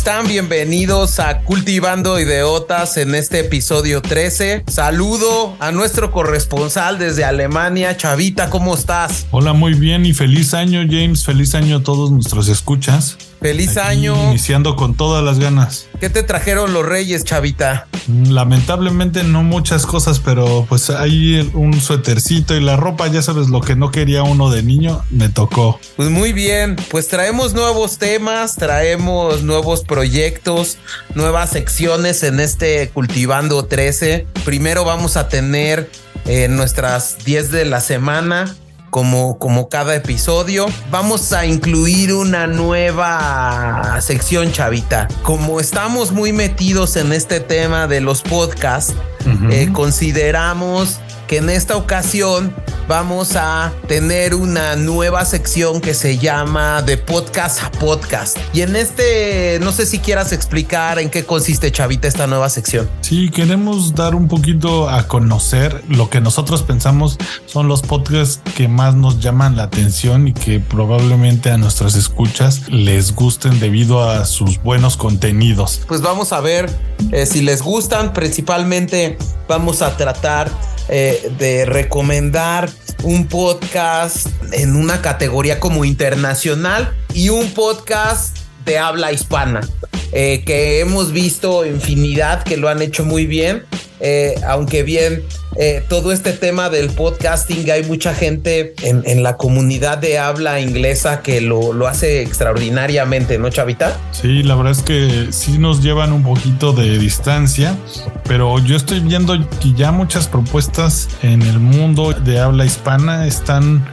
están? Bienvenidos a Cultivando Ideotas en este episodio 13. Saludo a nuestro corresponsal desde Alemania, Chavita, ¿cómo estás? Hola, muy bien y feliz año, James. Feliz año a todos nuestros escuchas. Feliz Aquí año. Iniciando con todas las ganas. ¿Qué te trajeron los reyes, Chavita? Lamentablemente no muchas cosas, pero pues hay un suétercito y la ropa, ya sabes, lo que no quería uno de niño, me tocó. Pues muy bien, pues traemos nuevos temas, traemos nuevos proyectos, nuevas secciones en este Cultivando 13. Primero vamos a tener eh, nuestras 10 de la semana. Como, como cada episodio, vamos a incluir una nueva sección, Chavita. Como estamos muy metidos en este tema de los podcasts, eh, consideramos que en esta ocasión vamos a tener una nueva sección que se llama de podcast a podcast. Y en este, no sé si quieras explicar en qué consiste, Chavita, esta nueva sección. Sí, queremos dar un poquito a conocer lo que nosotros pensamos son los podcasts que más nos llaman la atención y que probablemente a nuestras escuchas les gusten debido a sus buenos contenidos. Pues vamos a ver eh, si les gustan. Principalmente vamos a tratar eh, de recomendar un podcast en una categoría como internacional y un podcast de habla hispana. eh, que hemos visto infinidad que lo han hecho muy bien. eh, aunque bien eh, todo este tema del podcasting, hay mucha gente en, en la comunidad de habla inglesa que lo, lo hace extraordinariamente, ¿no, Chavita? Sí, la verdad es que sí nos llevan un poquito de distancia, pero yo estoy viendo que ya muchas propuestas en el mundo de habla hispana están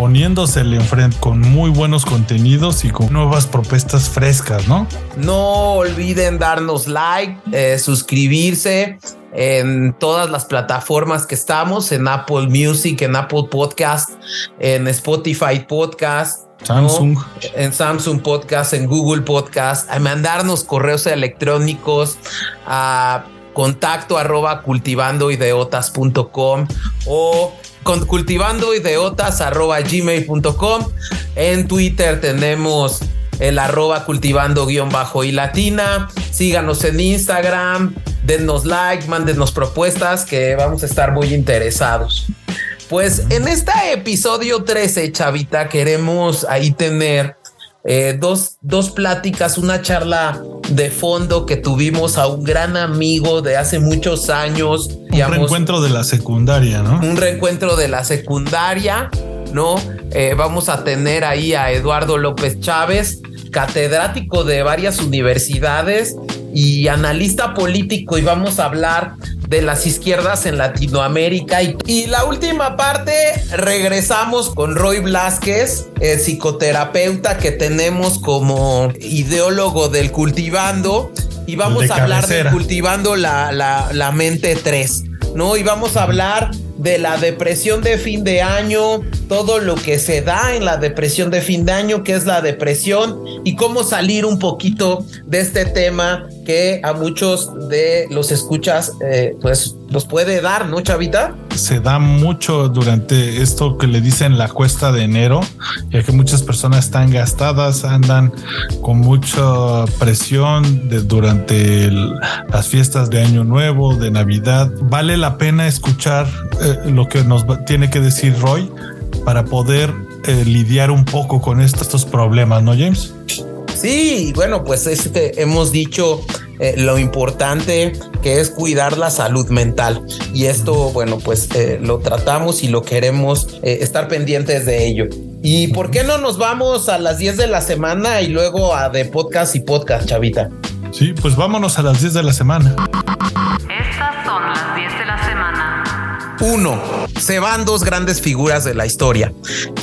poniéndosele enfrente con muy buenos contenidos y con nuevas propuestas frescas, ¿no? No olviden darnos like, eh, suscribirse en todas las plataformas que estamos, en Apple Music, en Apple Podcast, en Spotify Podcast. ¿no? Samsung. en Samsung Podcast, en Google Podcast, a mandarnos correos electrónicos a contacto arroba cultivandoideotas.com o con cultivandoideotas arroba gmail.com. En Twitter tenemos el arroba cultivando guion bajo y latina. Síganos en Instagram, dennos like, mándenos propuestas que vamos a estar muy interesados. Pues en este episodio 13, Chavita, queremos ahí tener eh, dos, dos pláticas, una charla de fondo que tuvimos a un gran amigo de hace muchos años. Un reencuentro de la secundaria, ¿no? un reencuentro de la secundaria, ¿no? Eh, vamos a tener ahí a Eduardo López Chávez, catedrático de varias universidades y analista político, y vamos a hablar de las izquierdas en Latinoamérica. Y, y la última parte, regresamos con Roy Blasquez, el psicoterapeuta que tenemos como ideólogo del cultivando. Y vamos De a hablar cabecera. de cultivando la, la, la mente 3. ¿no? Y vamos a hablar de la depresión de fin de año, todo lo que se da en la depresión de fin de año, que es la depresión, y cómo salir un poquito de este tema que a muchos de los escuchas, eh, pues, nos puede dar, ¿no, Chavita? se da mucho durante esto que le dicen la cuesta de enero, ya que muchas personas están gastadas, andan con mucha presión durante las fiestas de Año Nuevo, de Navidad. Vale la pena escuchar eh, lo que nos tiene que decir Roy para poder eh, lidiar un poco con est- estos problemas, ¿no, James? Sí, bueno, pues es que hemos dicho eh, lo importante que es cuidar la salud mental. Y esto, bueno, pues eh, lo tratamos y lo queremos eh, estar pendientes de ello. ¿Y por qué no nos vamos a las 10 de la semana y luego a de podcast y podcast, Chavita? Sí, pues vámonos a las 10 de la semana. Estas son las 10 de la semana. Uno, se van dos grandes figuras de la historia.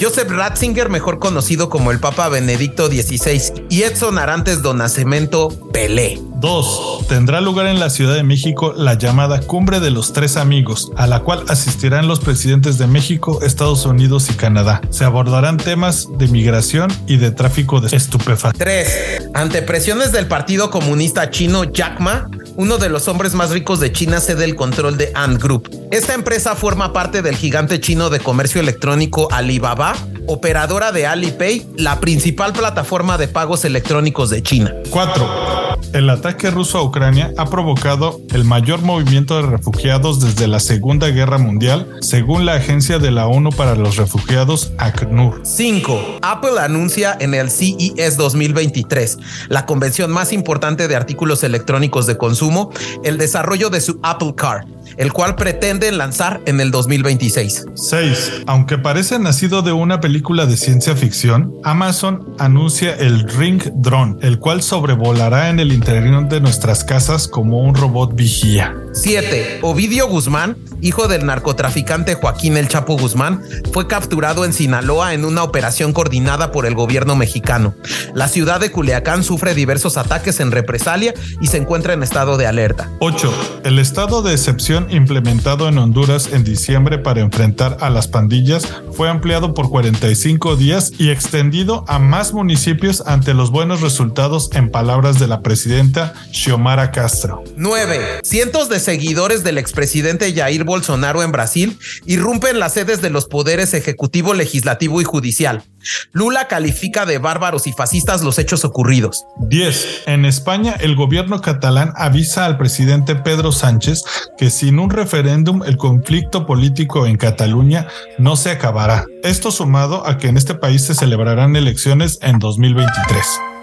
Joseph Ratzinger, mejor conocido como el Papa Benedicto XVI, y Edson Arantes do Nascimento Pelé. Dos, tendrá lugar en la Ciudad de México la llamada Cumbre de los Tres Amigos, a la cual asistirán los presidentes de México, Estados Unidos y Canadá. Se abordarán temas de migración y de tráfico de estupefacientes. 3. Ante presiones del Partido Comunista Chino Jack Ma, uno de los hombres más ricos de China cede el control de Ant Group. Esta empresa forma parte del gigante chino de comercio electrónico Alibaba, operadora de Alipay, la principal plataforma de pagos electrónicos de China. 4. El ataque ruso a Ucrania ha provocado el mayor movimiento de refugiados desde la Segunda Guerra Mundial, según la Agencia de la ONU para los Refugiados, ACNUR. 5. Apple anuncia en el CES 2023, la convención más importante de artículos electrónicos de consumo, el desarrollo de su Apple Car, el cual pretende lanzar en el 2026. 6. Aunque parece nacido de una película de ciencia ficción, Amazon anuncia el Ring Drone, el cual sobrevolará en el interior de nuestras casas como un robot vigía. 7. Ovidio Guzmán, hijo del narcotraficante Joaquín El Chapo Guzmán, fue capturado en Sinaloa en una operación coordinada por el gobierno mexicano. La ciudad de Culiacán sufre diversos ataques en represalia y se encuentra en estado de alerta. 8. El estado de excepción implementado en Honduras en diciembre para enfrentar a las pandillas fue ampliado por 45 días y extendido a más municipios ante los buenos resultados en palabras de la presidenta Xiomara Castro. 9. Cientos de seguidores del expresidente Jair Bolsonaro en Brasil irrumpen las sedes de los poderes ejecutivo, legislativo y judicial. Lula califica de bárbaros y fascistas los hechos ocurridos. 10. En España, el gobierno catalán avisa al presidente Pedro Sánchez que sin un referéndum el conflicto político en Cataluña no se acabará. Esto sumado a que en este país se celebrarán elecciones en 2023.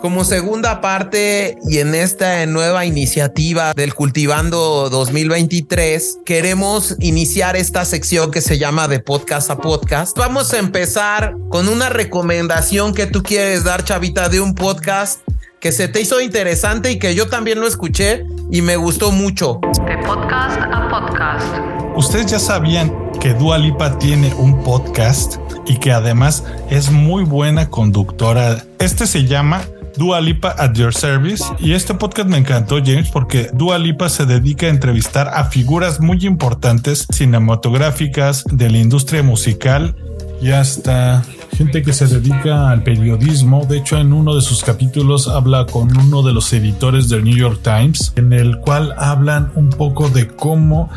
Como segunda parte y en esta nueva iniciativa del Cultivando 2023, queremos iniciar esta sección que se llama de podcast a podcast. Vamos a empezar con una recomendación que tú quieres dar, Chavita, de un podcast que se te hizo interesante y que yo también lo escuché y me gustó mucho. De podcast a podcast. Ustedes ya sabían que Dua Lipa tiene un podcast y que además es muy buena conductora. Este se llama Dua Lipa at Your Service. Y este podcast me encantó, James, porque Dua Lipa se dedica a entrevistar a figuras muy importantes cinematográficas de la industria musical y hasta gente que se dedica al periodismo. De hecho, en uno de sus capítulos habla con uno de los editores del New York Times, en el cual hablan un poco de cómo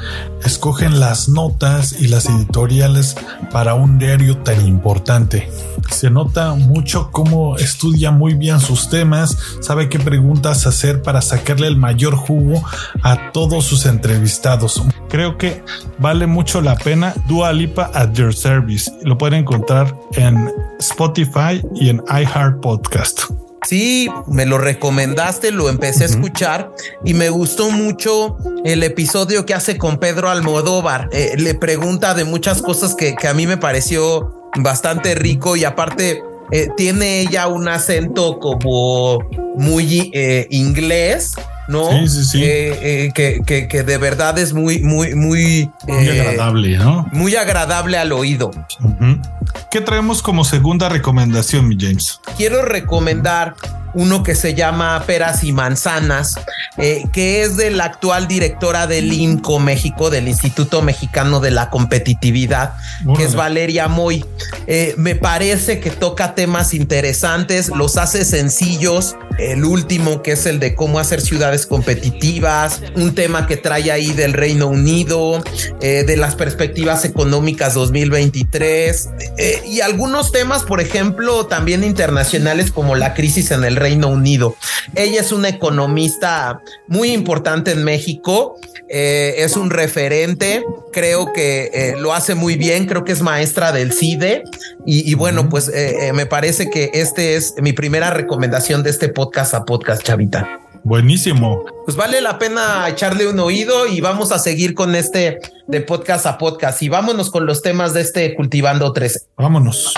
escogen las notas y las editoriales para un diario tan importante. Se nota mucho cómo estudia muy bien sus temas, sabe qué preguntas hacer para sacarle el mayor jugo a todos sus entrevistados. Creo que vale mucho la pena Dua Lipa at Your Service. Lo pueden encontrar en Spotify y en iHeart Podcast. Sí, me lo recomendaste, lo empecé a escuchar y me gustó mucho el episodio que hace con Pedro Almodóvar. Eh, le pregunta de muchas cosas que, que, a mí me pareció bastante rico y aparte eh, tiene ella un acento como muy eh, inglés. ¿no? Sí, sí, sí. Eh, eh, que, que, que, de verdad es muy, muy, muy, muy eh, agradable, ¿no? Muy agradable al oído. Uh -huh. ¿Qué traemos como segunda recomendación, mi James? Quiero recomendar uno que se llama Peras y Manzanas, eh, que es de la actual directora del INCO México, del Instituto Mexicano de la Competitividad, bueno. que es Valeria Moy. Eh, me parece que toca temas interesantes, los hace sencillos. El último, que es el de cómo hacer ciudades competitivas, un tema que trae ahí del Reino Unido, eh, de las perspectivas económicas 2023 eh, y algunos temas, por ejemplo, también internacionales como la crisis en el Reino Unido. Ella es una economista muy importante en México, eh, es un referente, creo que eh, lo hace muy bien, creo que es maestra del CIDE y, y bueno, pues eh, me parece que este es mi primera recomendación de este podcast a podcast, Chavita. Buenísimo. Pues vale la pena echarle un oído y vamos a seguir con este de podcast a podcast y vámonos con los temas de este Cultivando 13. Vámonos.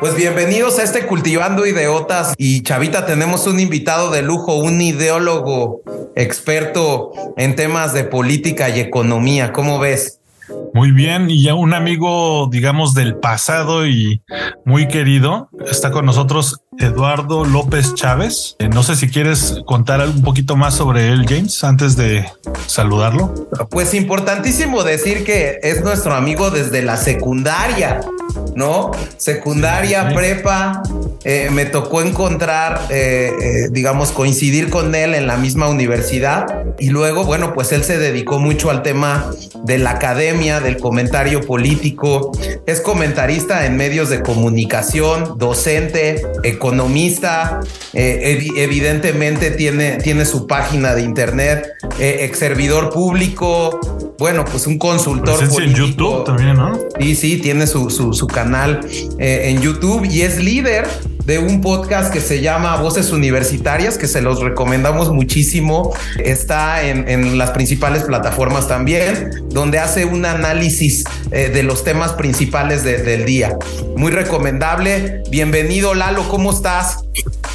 Pues bienvenidos a este Cultivando Ideotas y Chavita, tenemos un invitado de lujo, un ideólogo experto en temas de política y economía. ¿Cómo ves? Muy bien, y ya un amigo, digamos, del pasado y muy querido, está con nosotros Eduardo López Chávez. Eh, no sé si quieres contar un poquito más sobre él, James, antes de saludarlo. Pues importantísimo decir que es nuestro amigo desde la secundaria. ¿No? Secundaria, prepa, eh, me tocó encontrar, eh, eh, digamos, coincidir con él en la misma universidad. Y luego, bueno, pues él se dedicó mucho al tema de la academia, del comentario político, es comentarista en medios de comunicación, docente, economista, evidentemente tiene, tiene su página de internet, ex servidor público, bueno, pues un consultor político. en YouTube también, ¿no? Sí, sí, tiene su, su, su canal en YouTube y es líder de un podcast que se llama Voces Universitarias, que se los recomendamos muchísimo. Está en, las principales plataformas también, donde hace un análisis eh, de los temas principales del día. Muy recomendable. Bienvenido, Lalo, ¿cómo estás?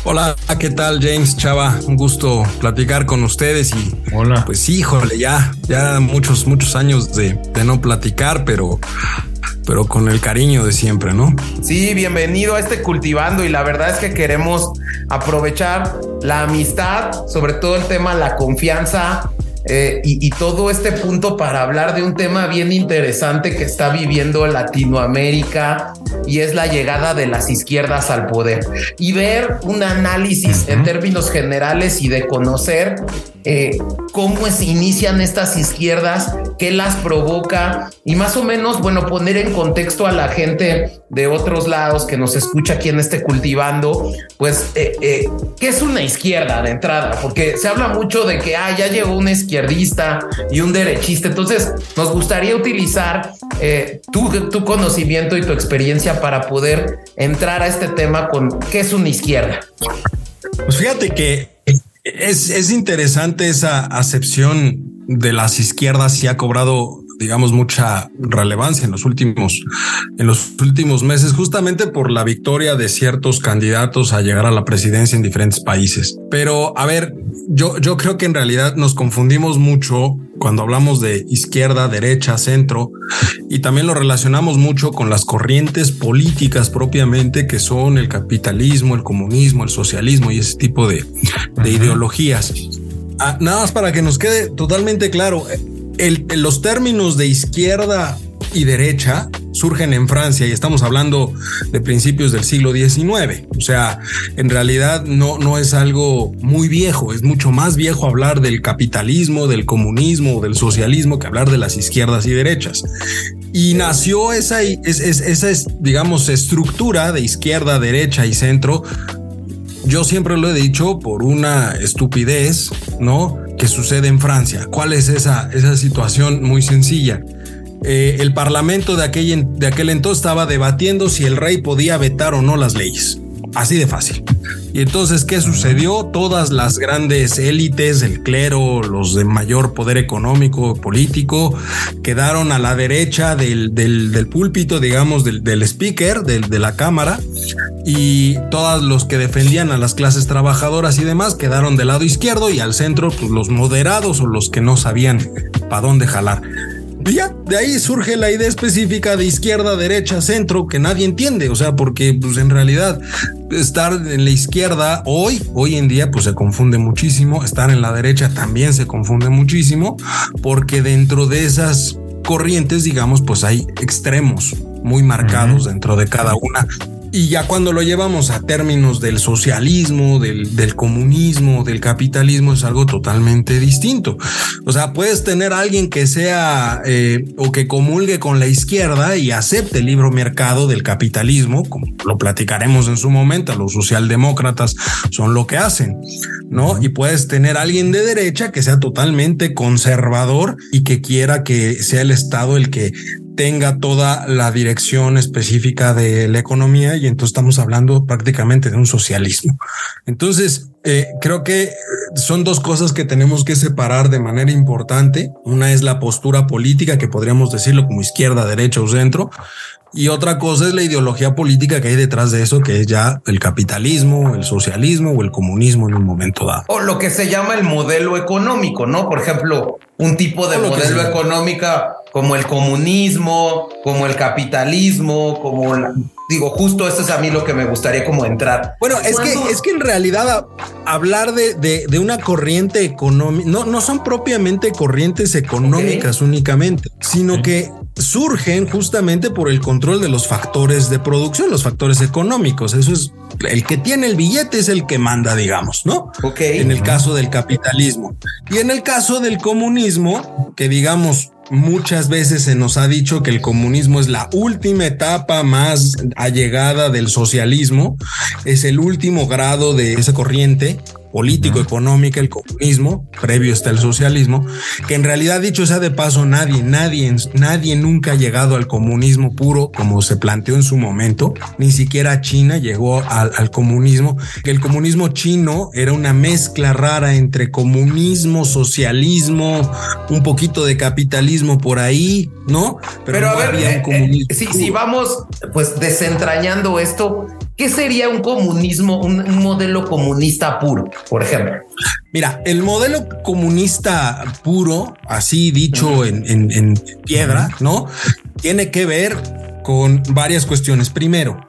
Hola, ¿qué tal, James Chava? Un gusto platicar con ustedes y Hola. Pues híjole, ya, ya muchos, muchos años de, de no platicar, pero pero con el cariño de siempre, ¿no? Sí, bienvenido a este cultivando y la verdad es que queremos aprovechar la amistad, sobre todo el tema la confianza eh, y, todo este punto para hablar de un tema bien interesante que está viviendo Latinoamérica y es la llegada de las izquierdas al poder y ver un análisis en términos generales y de conocer eh, cómo se inician estas izquierdas, qué las provoca y más o menos, bueno, poner en contexto a la gente de otros lados que nos escucha aquí en este cultivando, pues, eh, ¿qué es una izquierda de entrada? Porque se habla mucho de que, ah, ya llegó izquierda izquierdista y un derechista. Entonces, nos gustaría utilizar eh, tu, tu, conocimiento y tu experiencia para poder entrar a este tema con qué es una izquierda. Pues fíjate que es, es interesante esa acepción de las izquierdas y ha cobrado digamos, mucha relevancia en los últimos, en los últimos meses, justamente por la victoria de ciertos candidatos a llegar a la presidencia en diferentes países. Pero a ver, yo, yo creo que en realidad nos confundimos mucho cuando hablamos de izquierda, derecha, centro, y también lo relacionamos mucho con las corrientes políticas propiamente que son el capitalismo, el comunismo, el socialismo y ese tipo de, de ideologías. Ah, nada más para que nos quede totalmente claro, los términos de izquierda y derecha surgen en Francia y estamos hablando de principios del siglo XIX. O sea, en realidad no, no es algo muy viejo, es mucho más viejo hablar del capitalismo, del comunismo, del socialismo que hablar de las izquierdas y derechas. Y nació esa, esa digamos, estructura de izquierda, derecha y centro yo siempre lo he dicho por una estupidez, ¿no? Que sucede en Francia. ¿Cuál es esa, esa situación muy sencilla? Eh, el parlamento de aquel, de aquel entonces estaba debatiendo si el rey podía vetar o no las leyes. Así de fácil. Y entonces, ¿qué sucedió? Todas las grandes élites, el clero, los de mayor poder económico, político, quedaron a la derecha del, del, púlpito, digamos, del, del speaker, de la cámara, y todos los que defendían a las clases trabajadoras y demás quedaron del lado izquierdo y al centro, pues los moderados o los que no sabían para dónde jalar. Y ya, de ahí surge la idea específica de izquierda, derecha, centro, que nadie entiende. O sea, porque pues en realidad estar en la izquierda hoy, hoy en día, pues se confunde muchísimo. Estar en la derecha también se confunde muchísimo, porque dentro de esas corrientes, digamos, pues hay extremos muy marcados dentro de cada una. Y ya cuando lo llevamos a términos del socialismo, del, del, comunismo, del capitalismo, es algo totalmente distinto. O sea, puedes tener a alguien que sea eh, o que comulgue con la izquierda y acepte el libro mercado del capitalismo, como lo platicaremos en su momento, los socialdemócratas son lo que hacen, ¿no? Y puedes tener a alguien de derecha que sea totalmente conservador y que quiera que sea el Estado el que tenga toda la dirección específica de la economía y entonces estamos hablando prácticamente de un socialismo. Entonces, eh, creo que son dos cosas que tenemos que separar de manera importante. Una es la postura política, que podríamos decirlo como izquierda, derecha o centro, y otra cosa es la ideología política que hay detrás de eso, que es ya el capitalismo, el socialismo o el comunismo en un momento dado. O lo que se llama el modelo económico, ¿no? Por ejemplo, un tipo de modelo económico como el comunismo, como el capitalismo, como digo, justo esto es a mí lo que me gustaría como entrar. Bueno, es que es que en realidad hablar de, de, una corriente económica no, no son propiamente corrientes económicas únicamente, sino que surgen justamente por el control de los factores de producción, los factores económicos. Eso es el que tiene el billete es el que manda, digamos, ¿no? Ok. En el caso del capitalismo. Y en el caso del comunismo, que digamos, muchas veces se nos ha dicho que el comunismo es la última etapa más allegada del socialismo, es el último grado de esa corriente político, económica, el comunismo, previo está el socialismo, que en realidad dicho sea de paso, nadie, nadie, nadie nunca ha llegado al comunismo puro como se planteó en su momento, ni siquiera China llegó al, al comunismo, que el comunismo chino era una mezcla rara entre comunismo, socialismo, un poquito de capitalismo por ahí, ¿no? Pero, no a ver, había un eh, eh, comunismo si, si vamos pues desentrañando esto, ¿qué sería un comunismo, un, modelo comunista puro, por ejemplo? Mira, el modelo comunista puro, así dicho en, en- en piedra, ¿no? Tiene que ver con varias cuestiones. Primero,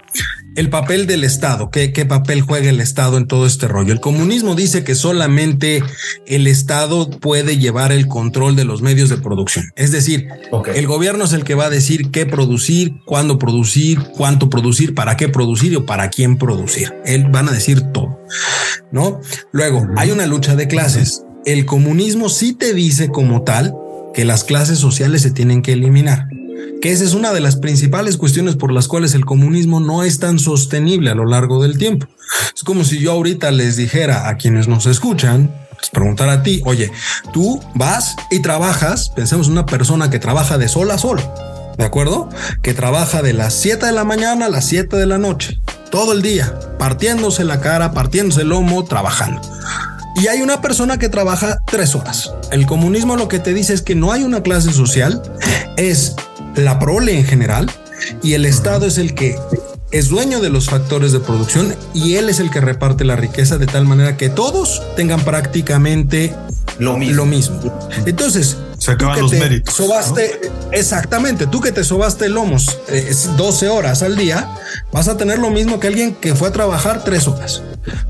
el papel del Estado, ¿qué, qué papel juega el Estado en todo este rollo. El comunismo dice que solamente el Estado puede llevar el control de los medios de producción. Es decir, el gobierno es el que va a decir qué producir, cuándo producir, cuánto producir, para qué producir o para quién producir. Él van a decir todo, ¿no? Luego, hay una lucha de clases. El comunismo sí te dice como tal que las clases sociales se tienen que eliminar. Que esa es una de las principales cuestiones por las cuales el comunismo no es tan sostenible a lo largo del tiempo. Es como si yo ahorita les dijera a quienes nos escuchan, les a ti, oye, tú vas y trabajas, pensemos en una persona que trabaja de sol a sol, ¿de acuerdo? Que trabaja de las 7 de la mañana a las 7 de la noche, todo el día, partiéndose la cara, partiéndose el lomo, trabajando. Y hay una persona que trabaja tres horas. El comunismo lo que te dice es que no hay una clase social, es la prole en general y el Estado es el que es dueño de los factores de producción y él es el que reparte la riqueza de tal manera que todos tengan prácticamente Lo mismo. lo mismo. Entonces, Se acaban que los te méritos, Sobaste, exactamente, tú que te sobaste lomos eh, 12 horas al día, vas a tener lo mismo que alguien que fue a trabajar tres horas.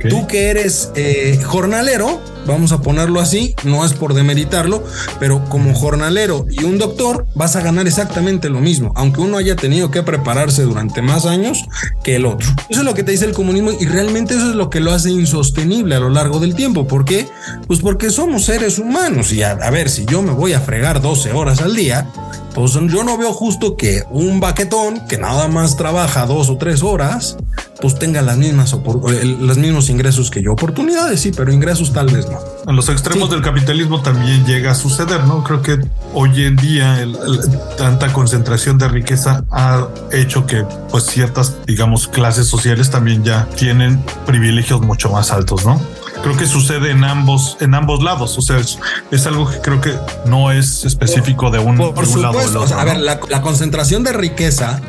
Tú que eres eh, jornalero, vamos a ponerlo así, no es por demeritarlo, pero como jornalero y un doctor vas a ganar exactamente lo mismo, aunque uno haya tenido que prepararse durante más años que el otro. Eso es lo que te dice el comunismo y realmente eso es lo que lo hace insostenible a lo largo del tiempo. ¿Por qué? Pues porque somos seres humanos y a, a ver, si yo me voy a fregar 12 horas al día, pues yo no veo justo que un baquetón que nada más trabaja dos o tres horas, pues tenga las mismas el- los mismos ingresos que yo. Oportunidades sí, pero ingresos tal vez no. En los extremos Sí. del capitalismo también llega a suceder, ¿no? Creo que hoy en día el- el- tanta concentración de riqueza ha hecho que pues ciertas, digamos, clases sociales también ya tienen privilegios mucho más altos, ¿no? Creo que sucede en ambos, en ambos lados. O sea, es, es algo que creo que no es específico de un, Por, de un lado del supuesto, o otro. sea, a ver, la, la concentración de riqueza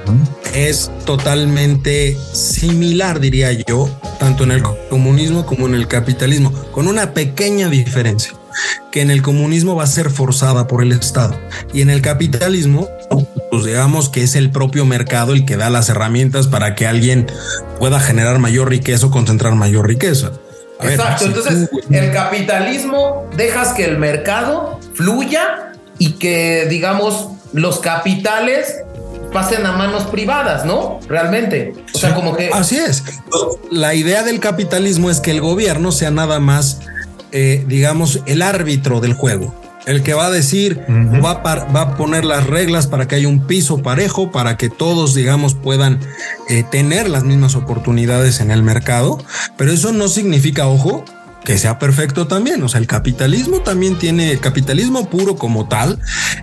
es totalmente similar, diría yo, tanto en el comunismo como en el capitalismo, con una pequeña diferencia, que en el comunismo va a ser forzada por el Estado y en el capitalismo, pues digamos que es el propio mercado el que da las herramientas para que alguien pueda generar mayor riqueza o concentrar mayor riqueza. Exacto. Entonces, el capitalismo dejas que el mercado fluya y que, digamos, los capitales pasen a manos privadas, ¿no? Realmente. O sea, como que. Así es. La idea del capitalismo es que el gobierno sea nada más, eh, digamos, el árbitro del juego. El que va a decir, va, a par- va a poner las reglas para que haya un piso parejo, para que todos, digamos, puedan eh, tener las mismas oportunidades en el mercado. Pero eso no significa, ojo, que sea perfecto también. O sea, el capitalismo también tiene, el capitalismo puro como tal,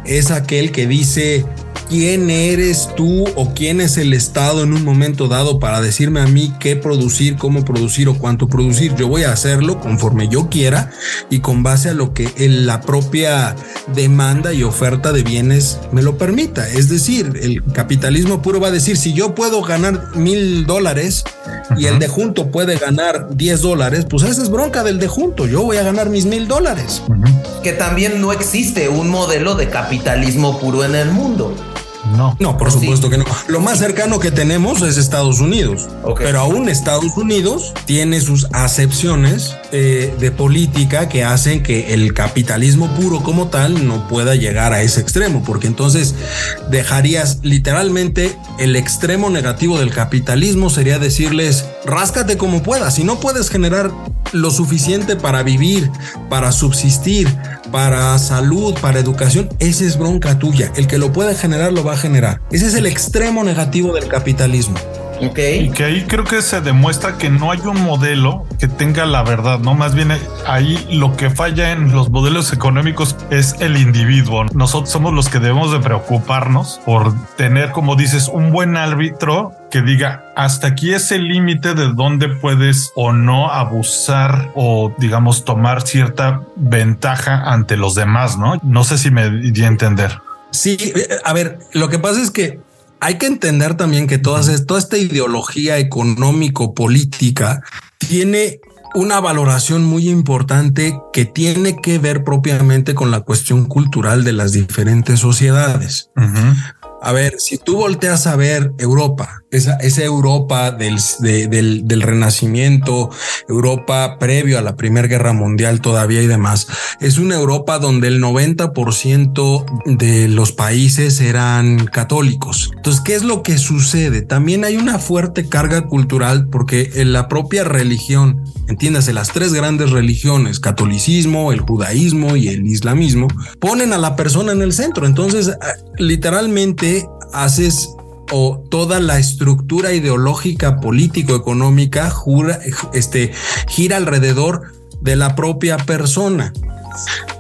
es aquel que dice quién eres tú o quién es el Estado en un momento dado para decirme a mí qué producir, cómo producir o cuánto producir. Yo voy a hacerlo conforme yo quiera y con base a lo que la propia demanda y oferta de bienes me lo permita. Es decir, el capitalismo puro va a decir si yo puedo ganar mil dólares y el de junto puede ganar 10 dólares, pues esa es bronca del de junto. Yo voy a ganar mis mil dólares. Que también no existe un modelo de capitalismo puro en el mundo. No. No, por supuesto que no. Lo más cercano que tenemos es Estados Unidos. Pero aún Estados Unidos tiene sus acepciones eh, de política que hacen que el capitalismo puro como tal no pueda llegar a ese extremo, porque entonces dejarías literalmente el extremo negativo del capitalismo sería decirles, ráscate como puedas, si no puedes generar lo suficiente para vivir, para subsistir, para salud, para educación, esa es bronca tuya. El que lo puede generar lo va a generar. Ese es el extremo negativo del capitalismo. Y que ahí creo que se demuestra que no hay un modelo que tenga la verdad, ¿no? Más bien ahí lo que falla en los modelos económicos es el individuo. Nosotros somos los que debemos de preocuparnos por tener, como dices, un buen árbitro que diga hasta aquí es el límite de dónde puedes o no abusar o digamos tomar cierta ventaja ante los demás, ¿no? No sé si me di a entender. Sí, eh, a ver, lo que pasa es que hay que entender también que todas, toda esta ideología económico-política tiene una valoración muy importante que tiene que ver propiamente con la cuestión cultural de las diferentes sociedades. A ver, si tú volteas a ver Europa, esa, esa Europa del, de- del, del Renacimiento, Europa previo a la Primera Guerra Mundial todavía y demás, es una Europa donde el 90% de los países eran católicos. Entonces, ¿qué es lo que sucede? También hay una fuerte carga cultural porque en la propia religión, entiéndase, las tres grandes religiones, catolicismo, el judaísmo y el islamismo, ponen a la persona en el centro. Entonces, eh, literalmente haces o toda la estructura ideológica, político-económica este, gira alrededor de la propia persona.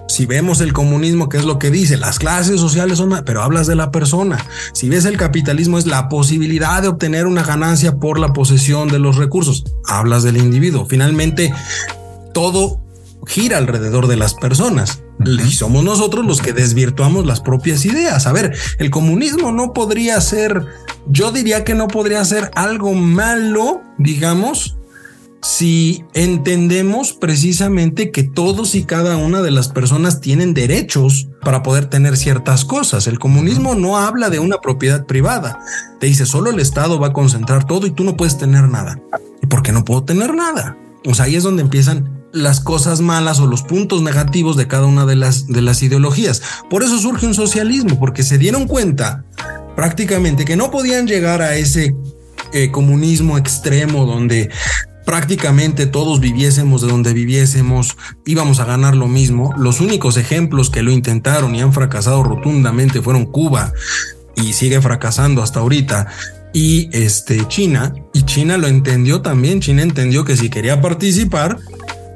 Si vemos el comunismo, ¿qué es lo que dice? Las clases sociales son, pero hablas de la persona. Si ves el capitalismo, es la posibilidad de obtener una ganancia por la posesión de los recursos. Hablas del individuo. Finalmente, todo gira alrededor de las personas. Y somos nosotros los que desvirtuamos las propias ideas. A ver, el comunismo no podría ser, yo diría que no podría ser algo malo, digamos, si entendemos precisamente que todos y cada una de las personas tienen derechos para poder tener ciertas cosas. El comunismo no habla de una propiedad privada. Te dice, solo el Estado va a concentrar todo y tú no puedes tener nada. ¿Y por qué no puedo tener nada? O sea, ahí es donde empiezan las cosas malas o los puntos negativos de cada una de las, de las ideologías. Por eso surge un socialismo, porque se dieron cuenta prácticamente que no podían llegar a ese eh, comunismo extremo donde prácticamente todos viviésemos de donde viviésemos, íbamos a ganar lo mismo. Los únicos ejemplos que lo intentaron y han fracasado rotundamente fueron Cuba y sigue fracasando hasta ahorita. Y este China, y China lo entendió también. China entendió que si quería participar,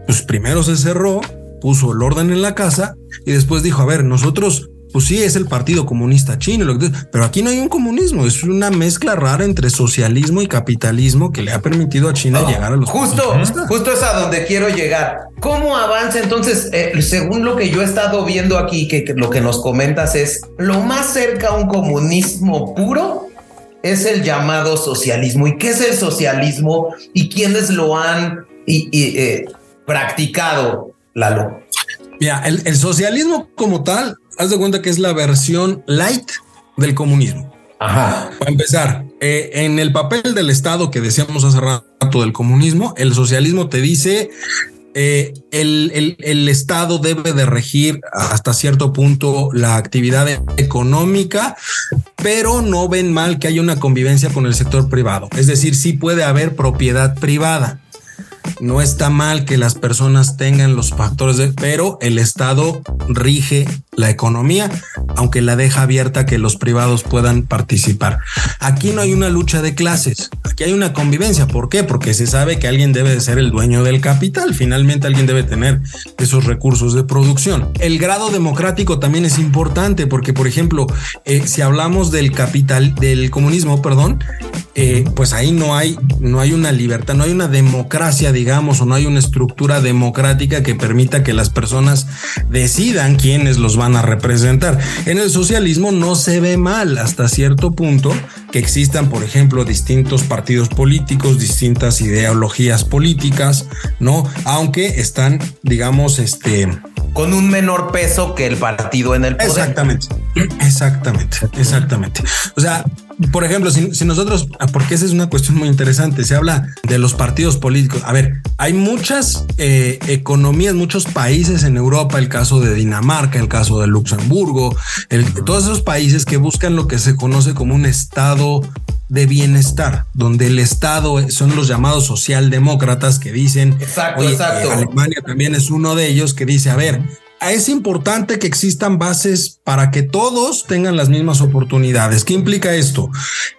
pues primero se cerró, puso el orden en la casa y después dijo: A ver, nosotros pues sí, es el Partido Comunista Chino, pero aquí no hay un comunismo, es una mezcla rara entre socialismo y capitalismo que le ha permitido a China Oh, llegar a los justo, justo es a donde quiero llegar. ¿Cómo avanza entonces? eh, según lo que yo he estado viendo aquí, que, que lo que nos comentas es lo más cerca a un comunismo puro es el llamado socialismo. ¿Y qué es el socialismo? ¿Y quiénes lo han y, y, eh, practicado, Lalo? Mira, el, el socialismo como tal, haz de cuenta que es la versión light del comunismo. Ajá. Para empezar, eh, en el papel del Estado que decíamos hace rato del comunismo, el socialismo te dice eh, el, el- el Estado debe de regir hasta cierto punto la actividad económica, pero no ven mal que haya una convivencia con el sector privado. Es decir, sí puede haber propiedad privada. No está mal que las personas tengan los factores de, pero el Estado rige la economía, aunque la deja abierta que los privados puedan participar. Aquí no hay una lucha de clases, aquí hay una convivencia. ¿Por qué? Porque se sabe que alguien debe de ser el dueño del capital. Finalmente alguien debe tener esos recursos de producción. El grado democrático también es importante porque, por ejemplo, eh, si hablamos del capital, del comunismo, perdón, eh, pues ahí no hay, no hay una libertad, no hay una democracia, digamos, o no hay una estructura democrática que permita que las personas decidan quiénes los van a representar. En el socialismo no se ve mal hasta cierto punto que existan, por ejemplo, distintos partidos políticos, distintas ideologías políticas, ¿no? Aunque están, digamos, este con un menor peso que el partido en el poder. Exactamente, exactamente, exactamente. O sea, por ejemplo, si, si, nosotros, porque esa es una cuestión muy interesante, se habla de los partidos políticos. A ver, hay muchas eh, economías, muchos países en Europa, el caso de Dinamarca, el caso de Luxemburgo, el, todos esos países que buscan lo que se conoce como un estado de bienestar, donde el Estado son los llamados socialdemócratas que dicen, exacto, oye, exacto. Eh, Alemania también es uno de ellos que dice, a ver, es importante que existan bases para que todos tengan las mismas oportunidades. ¿Qué implica esto?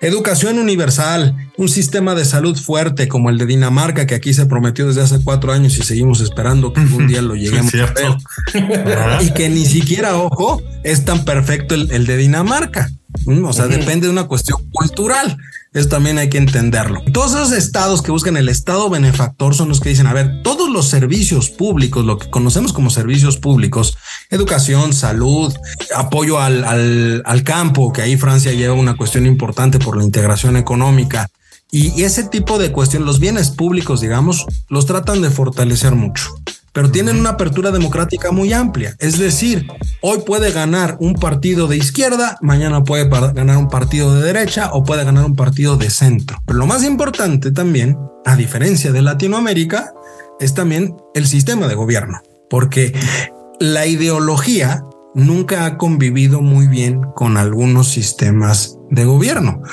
Educación universal, un sistema de salud fuerte como el de Dinamarca, que aquí se prometió desde hace cuatro años y seguimos esperando que algún día lo lleguemos a ver. y que ni siquiera, ojo, es tan perfecto el, el de Dinamarca. O sea, uh -huh. depende de una cuestión cultural. Eso también hay que entenderlo. Todos esos estados que buscan el estado benefactor son los que dicen, a ver, todos los servicios públicos, lo que conocemos como servicios públicos, educación, salud, apoyo al, al, al campo, que ahí Francia lleva una cuestión importante por la integración económica. Y, ese tipo de cuestión, los bienes públicos, digamos, los tratan de fortalecer mucho pero tienen una apertura democrática muy amplia. Es decir, hoy puede ganar un partido de izquierda, mañana puede ganar un partido de derecha o puede ganar un partido de centro. Pero lo más importante también, a diferencia de Latinoamérica, es también el sistema de gobierno, porque la ideología nunca ha convivido muy bien con algunos sistemas de gobierno.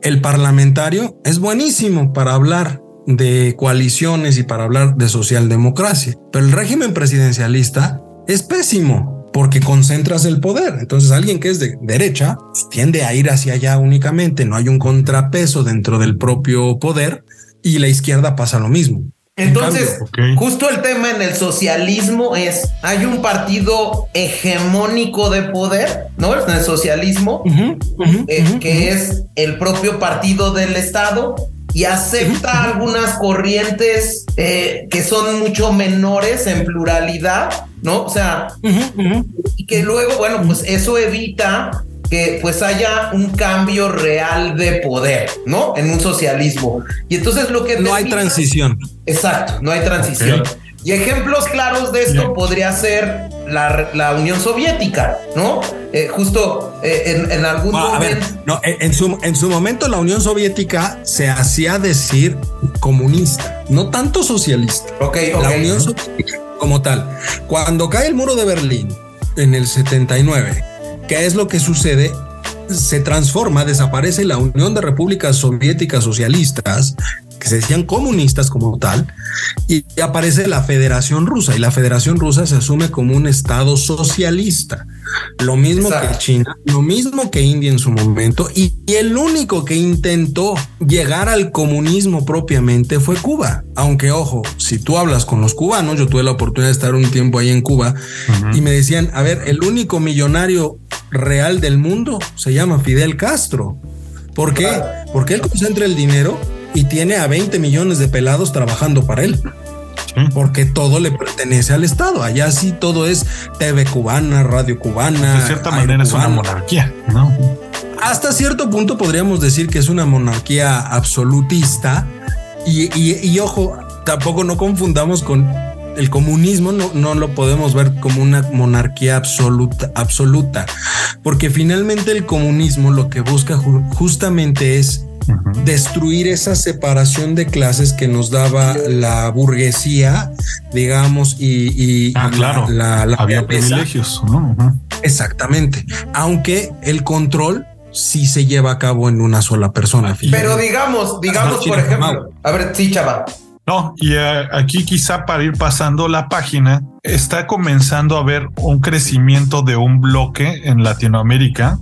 El parlamentario es buenísimo para hablar de coaliciones y para hablar de socialdemocracia. Pero el régimen presidencialista es pésimo porque concentras el poder. Entonces alguien que es de derecha tiende a ir hacia allá únicamente, no hay un contrapeso dentro del propio poder y la izquierda pasa lo mismo. Entonces, okay. justo el tema en el socialismo es, hay un partido hegemónico de poder, ¿no? En el socialismo, uh -huh, uh -huh, eh, uh -huh, que es el propio partido del Estado, y acepta algunas corrientes eh, que son mucho menores en pluralidad, ¿no? O sea, y que luego, bueno, pues eso evita que pues haya un cambio real de poder, ¿no? En un socialismo. Y entonces lo que... No hay transición. Exacto, no hay transición. Okay. Y ejemplos claros de esto podría ser la, la, Unión Soviética, ¿no? Eh, justo eh, en, en, algún ah, momento. A ver, no, en, su, en su momento la Unión Soviética se hacía decir comunista, no tanto socialista. Ok, ok. La Unión Soviética como tal. Cuando cae el muro de Berlín en el 79, ¿qué es lo que sucede? Se transforma, desaparece la Unión de Repúblicas Soviéticas Socialistas que se decían comunistas como tal, y aparece la Federación Rusa, y la Federación Rusa se asume como un Estado socialista. Lo mismo Exacto. que China, lo mismo que India en su momento, y, y, el único que intentó llegar al comunismo propiamente fue Cuba. Aunque, ojo, si tú hablas con los cubanos, yo tuve la oportunidad de estar un tiempo ahí en Cuba, uh -huh. y me decían, a ver, el único millonario real del mundo se llama Fidel Castro. ¿Por qué? Porque él concentra el dinero y tiene a 20 millones de pelados trabajando para él. Sí. Porque todo le pertenece al Estado. Allá sí todo es TV cubana, radio cubana. De cierta manera es una monarquía, ¿no? Hasta cierto punto podríamos decir que es una monarquía absolutista. Y, y, y ojo, tampoco no confundamos con el comunismo, no, no lo podemos ver como una monarquía absoluta, absoluta, porque finalmente el comunismo lo que busca ju justamente es Uh -huh. destruir esa separación de clases que nos daba la burguesía, digamos, y, y ah, claro. la, la, había privilegios, ¿no? Uh -huh. Exactamente. Aunque el control sí se lleva a cabo en una sola persona. Pero digamos, digamos, por ejemplo, a ver, sí, chaval. No, y uh, aquí quizá para ir pasando la página, está comenzando a haber un crecimiento de un bloque en Latinoamérica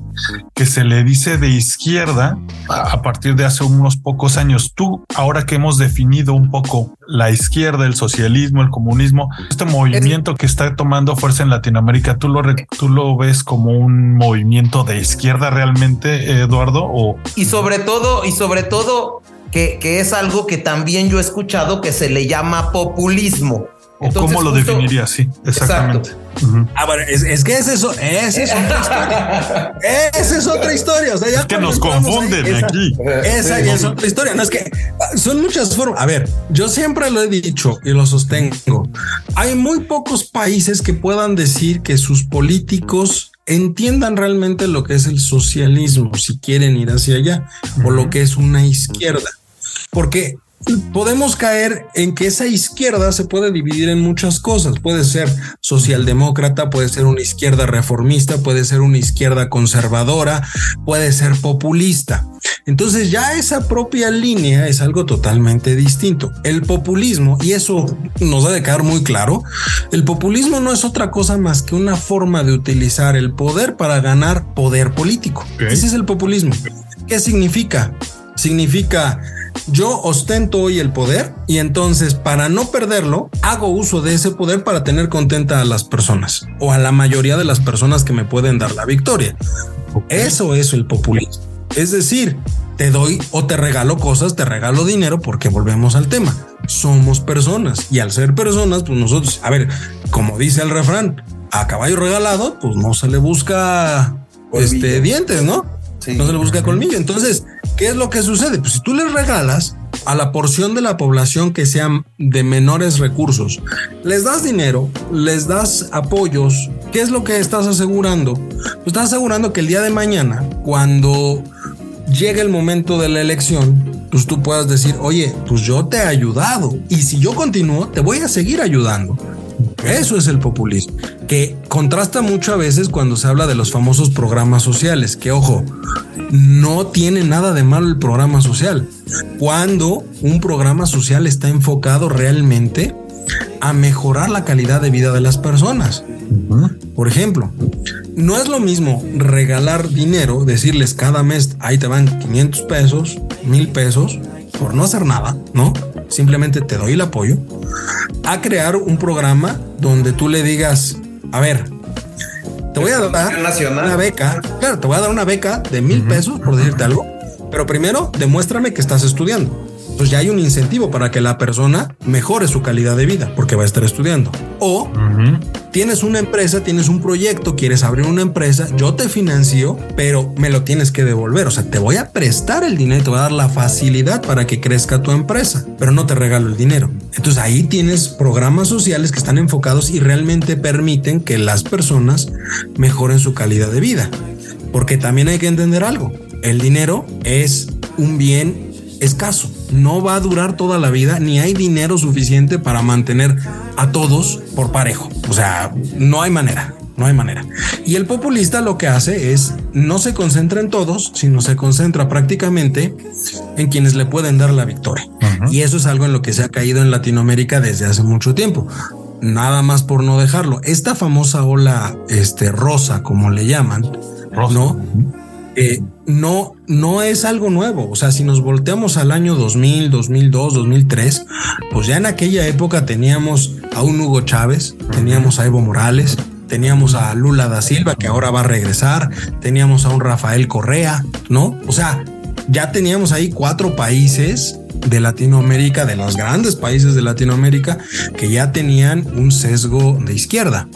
que se le dice de izquierda a partir de hace unos pocos años. Tú, ahora que hemos definido un poco la izquierda, el socialismo, el comunismo, este movimiento que está tomando fuerza en Latinoamérica, ¿tú lo, tú lo ves como un movimiento de izquierda realmente, Eduardo? O... Y sobre todo, y sobre todo, que, que es algo que también yo he escuchado que se le llama populismo. Entonces, ¿Cómo lo justo, definiría? Sí, exactamente. Exacto. Uh -huh. Ah, bueno, es, es, que es eso, esa es otra historia. esa es otra historia. O sea, ya es que nos confunden ahí, aquí. Esa, ya es otra historia. No es que son muchas formas. A ver, yo siempre lo he dicho y lo sostengo. hay muy pocos países que puedan decir que sus políticos entiendan realmente lo que es el socialismo, si quieren ir hacia allá, o lo que es una izquierda. Porque podemos caer en que esa izquierda se puede dividir en muchas cosas. Puede ser socialdemócrata, puede ser una izquierda reformista, puede ser una izquierda conservadora, puede ser populista. Entonces ya esa propia línea es algo totalmente distinto. El populismo, y eso nos debe quedar muy claro, el populismo no es otra cosa más que una forma de utilizar el poder para ganar poder político. Ese es el populismo. ¿Qué significa? Significa yo ostento hoy el poder y entonces para no perderlo hago uso de ese poder para tener contenta a las personas o a la mayoría de las personas que me pueden dar la victoria. Eso es el populismo. Es decir, te doy o te regalo cosas, te regalo dinero porque volvemos al tema. Somos personas y al ser personas, pues nosotros, a ver, como dice el refrán, a caballo regalado, pues no se le busca este dientes, ¿no? No se le busca colmillo. Entonces, ¿Qué es lo que sucede? Pues si tú les regalas a la porción de la población que sean de menores recursos, les das dinero, les das apoyos, ¿qué es lo que estás asegurando? Pues estás asegurando que el día de mañana, cuando llegue el momento de la elección, pues tú puedas decir, oye, pues yo te he ayudado y si yo continúo, te voy a seguir ayudando. Eso es el populismo, que contrasta mucho a veces cuando se habla de los famosos programas sociales, que ojo, no tiene nada de malo el programa social. Cuando un programa social está enfocado realmente a mejorar la calidad de vida de las personas. Por ejemplo, no es lo mismo regalar dinero, decirles cada mes, ahí te van 500 pesos, mil pesos, por no hacer nada, ¿no? Simplemente te doy el apoyo, a crear un programa donde tú le digas, a ver, te voy a dar una beca, claro, te voy a dar una beca de mil pesos por decirte algo, pero primero demuéstrame que estás estudiando pues ya hay un incentivo para que la persona mejore su calidad de vida porque va a estar estudiando. O tienes una empresa, tienes un proyecto, quieres abrir una empresa, yo te financio, pero me lo tienes que devolver. O sea, te voy a prestar el dinero, te voy a dar la facilidad para que crezca tu empresa, pero no te regalo el dinero. Entonces ahí tienes programas sociales que están enfocados y realmente permiten que las personas mejoren su calidad de vida. Porque también hay que entender algo. El dinero es un bien escaso. No va a durar toda la vida, ni hay dinero suficiente para mantener a todos por parejo. O sea, no hay manera. No hay manera. Y el populista lo que hace es no se concentra en todos, sino se concentra prácticamente en quienes le pueden dar la victoria. Y eso es algo en lo que se ha caído en Latinoamérica desde hace mucho tiempo. Nada más por no dejarlo. Esta famosa ola este, rosa, como le llaman, ¿no? Eh, no, no es algo nuevo. O sea, si nos volteamos al año 2000, 2002, 2003, pues ya en aquella época teníamos a un Hugo Chávez, teníamos a Evo Morales, teníamos a Lula da Silva, que ahora va a regresar, teníamos a un Rafael Correa, ¿no? O sea, ya teníamos ahí cuatro países de Latinoamérica, de los grandes países de Latinoamérica, que ya tenían un sesgo de izquierda.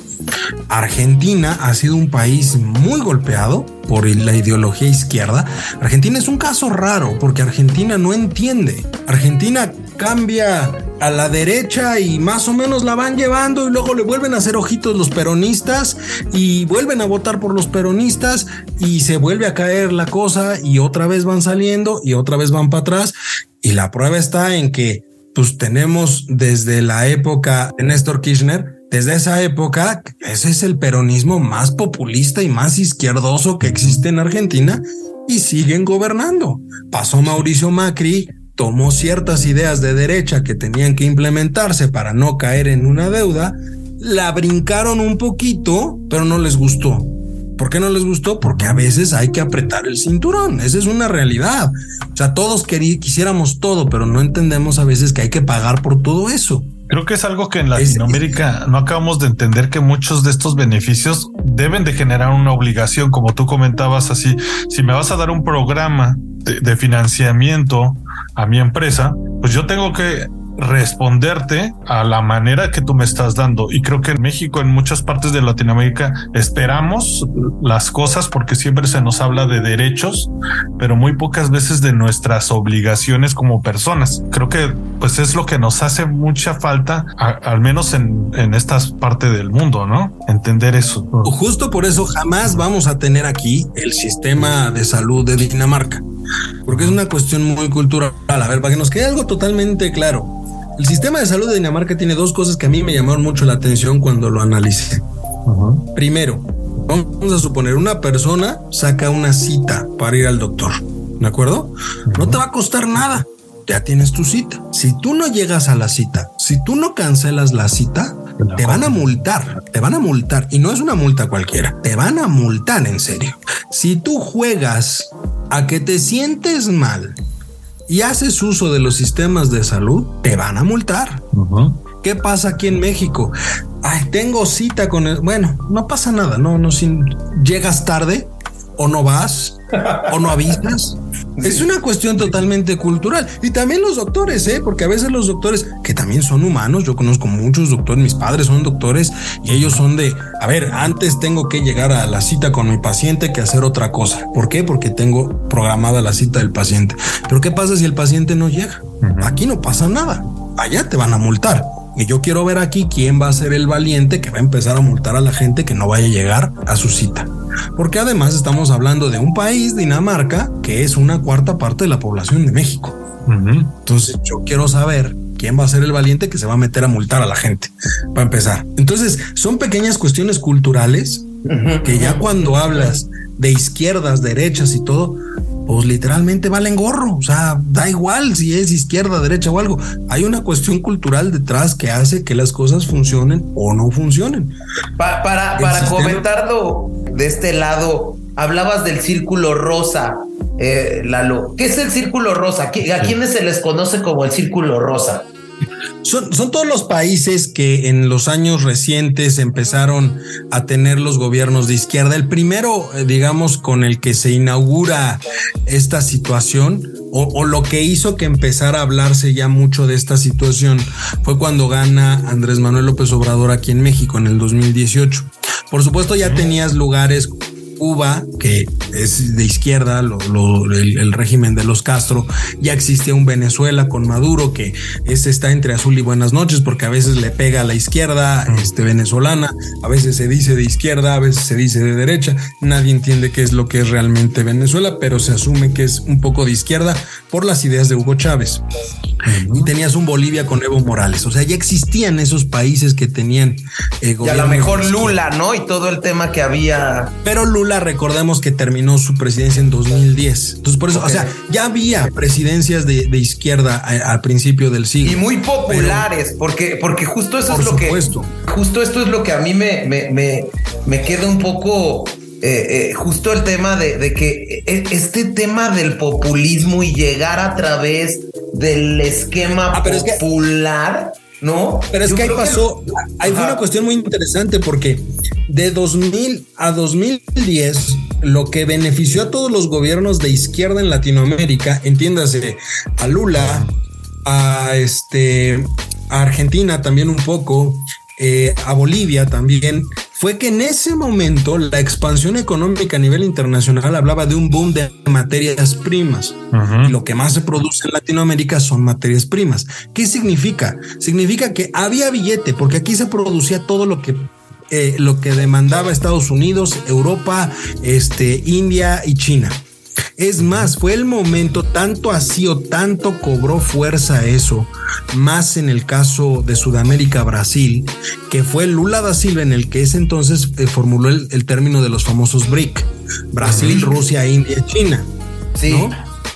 Argentina ha sido un país muy golpeado por la ideología izquierda. Argentina es un caso raro porque Argentina no entiende. Argentina cambia a la derecha y más o menos la van llevando y luego le vuelven a hacer ojitos los peronistas y vuelven a votar por los peronistas y se vuelve a caer la cosa y otra vez van saliendo y otra vez van para atrás y la prueba está en que pues tenemos desde la época de Néstor Kirchner desde esa época, ese es el peronismo más populista y más izquierdoso que existe en Argentina y siguen gobernando. Pasó Mauricio Macri, tomó ciertas ideas de derecha que tenían que implementarse para no caer en una deuda, la brincaron un poquito, pero no les gustó. ¿Por qué no les gustó? Porque a veces hay que apretar el cinturón. Esa es una realidad. O sea, todos quisiéramos todo, pero no entendemos a veces que hay que pagar por todo eso. Creo que es algo que en Latinoamérica no acabamos de entender que muchos de estos beneficios deben de generar una obligación, como tú comentabas así, si me vas a dar un programa de, financiamiento a mi empresa, pues yo tengo que responderte a la manera que tú me estás dando. Y creo que en México, en muchas partes de Latinoamérica, esperamos las cosas porque siempre se nos habla de derechos, pero muy pocas veces de nuestras obligaciones como personas. Creo que pues es lo que nos hace mucha falta, al menos en, en esta parte del mundo, ¿no? Entender eso. Justo por eso jamás vamos a tener aquí el sistema de salud de Dinamarca, porque es una cuestión muy cultural. A ver, para que nos quede algo totalmente claro. El sistema de salud de Dinamarca tiene dos cosas que a mí me llamaron mucho la atención cuando lo analicé. Primero, vamos a suponer una persona saca una cita para ir al doctor, ¿de acuerdo? No te va a costar nada, ya tienes tu cita. Si tú no llegas a la cita, si tú no cancelas la cita, te van a multar, te van a multar y no es una multa cualquiera, te van a multar en serio. Si tú juegas a que te sientes mal y haces uso de los sistemas de salud, te van a multar. ¿Qué pasa aquí en México? Ay, tengo cita con el. Bueno, no pasa nada, no, no, sin llegas tarde o no vas o no avisas. Es una cuestión totalmente cultural. Y también los doctores, ¿eh? porque a veces los doctores, que también son humanos, yo conozco muchos doctores, mis padres son doctores y ellos son de, a ver, antes tengo que llegar a la cita con mi paciente que hacer otra cosa. ¿Por qué? Porque tengo programada la cita del paciente. Pero ¿qué pasa si el paciente no llega? Aquí no pasa nada. Allá te van a multar. Y yo quiero ver aquí quién va a ser el valiente que va a empezar a multar a la gente que no vaya a llegar a su cita. Porque además estamos hablando de un país, Dinamarca, que es una cuarta parte de la población de México. Entonces yo quiero saber quién va a ser el valiente que se va a meter a multar a la gente, para empezar. Entonces son pequeñas cuestiones culturales que ya cuando hablas de izquierdas, derechas y todo, pues literalmente valen gorro. O sea, da igual si es izquierda, derecha o algo. Hay una cuestión cultural detrás que hace que las cosas funcionen o no funcionen. para para comentarlo de este lado, hablabas del círculo rosa. Eh, Lalo, ¿qué es el círculo rosa? ¿A quiénes se les conoce como el círculo rosa? Son, todos los países que en los años recientes empezaron a tener los gobiernos de izquierda. El primero, eh, digamos, con el que se inaugura esta situación o, o, lo que hizo que empezara a hablarse ya mucho de esta situación fue cuando gana Andrés Manuel López Obrador aquí en México en el 2018. Por supuesto ya tenías lugares Cuba, que es de izquierda, el, régimen de los Castro, ya existe un Venezuela con Maduro que es, está entre azul y buenas noches porque a veces le pega a la izquierda este, venezolana, a veces se dice de izquierda, a veces se dice de derecha, nadie entiende qué es lo que es realmente Venezuela, pero se asume que es un poco de izquierda por las ideas de Hugo Chávez. Y tenías un Bolivia con Evo Morales, o sea, ya existían esos países que tenían... Eh, y a lo mejor Lula, ¿no? Y todo el tema que había... Pero Lula recordemos que terminó su presidencia en 2010. Entonces, por eso, o sea, ya había presidencias de, izquierda al principio del siglo. Y muy populares, porque, porque justo eso es lo que. Justo esto es lo que a mí me, me, me, queda un poco. Eh, eh, justo el tema de, que e, este tema del populismo y llegar a través del esquema ah, popular. ¿no? Pero es que ahí pasó, ahí fue una cuestión muy interesante porque de 2000 a 2010, lo que benefició a todos los gobiernos de izquierda en Latinoamérica, entiéndase, a Lula, a este, a Argentina también un poco, eh, a Bolivia también, fue que en ese momento la expansión económica a nivel internacional hablaba de un boom de materias primas. lo que más se produce en Latinoamérica son materias primas. ¿Qué significa? Significa que había billete, porque aquí se producía todo lo que eh, lo que demandaba Estados Unidos, Europa, este, India y China. Es más, fue el momento, tanto así o tanto cobró fuerza eso, más en el caso de Sudamérica, Brasil, que fue Lula da Silva en el que ese entonces eh, formuló el, término de los famosos BRIC, Brasil, Rusia, India, China. Sí.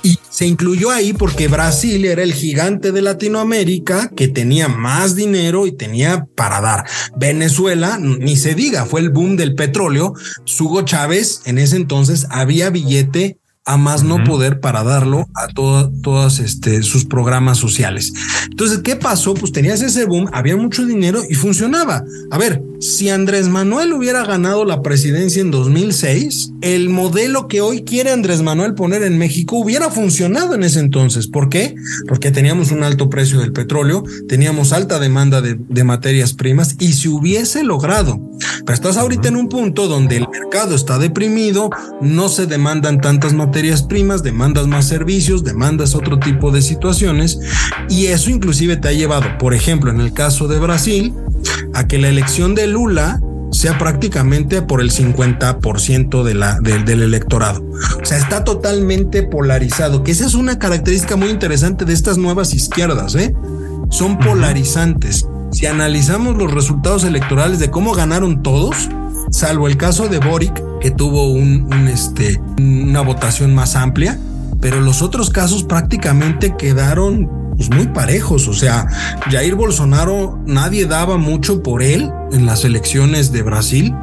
Y se incluyó ahí porque Brasil era el gigante de Latinoamérica que tenía más dinero y tenía para dar. Venezuela, ni se diga, fue el boom del petróleo. Hugo Chávez en ese entonces había billete a más no poder para darlo a todas este, sus programas sociales. Entonces, ¿qué pasó? Pues tenías ese boom, había mucho dinero y funcionaba. A ver, si Andrés Manuel hubiera ganado la presidencia en 2006, el modelo que hoy quiere Andrés Manuel poner en México hubiera funcionado en ese entonces. ¿Por qué? Porque teníamos un alto precio del petróleo, teníamos alta demanda de, de materias primas y se hubiese logrado. Pero estás ahorita en un punto donde el mercado está deprimido, no se demandan tantas materias primas, demandas más servicios, demandas otro tipo de situaciones y eso inclusive te ha llevado, por ejemplo, en el caso de Brasil, a que la elección de Lula sea prácticamente por el 50% de la, del electorado. O sea, está totalmente polarizado, que esa es una característica muy interesante de estas nuevas izquierdas, ¿eh? Son polarizantes. Si analizamos los resultados electorales de cómo ganaron todos, salvo el caso de Boric, que tuvo un, este, una votación más amplia, pero los otros casos prácticamente quedaron pues, muy parejos. O sea, Jair Bolsonaro nadie daba mucho por él en las elecciones de Brasil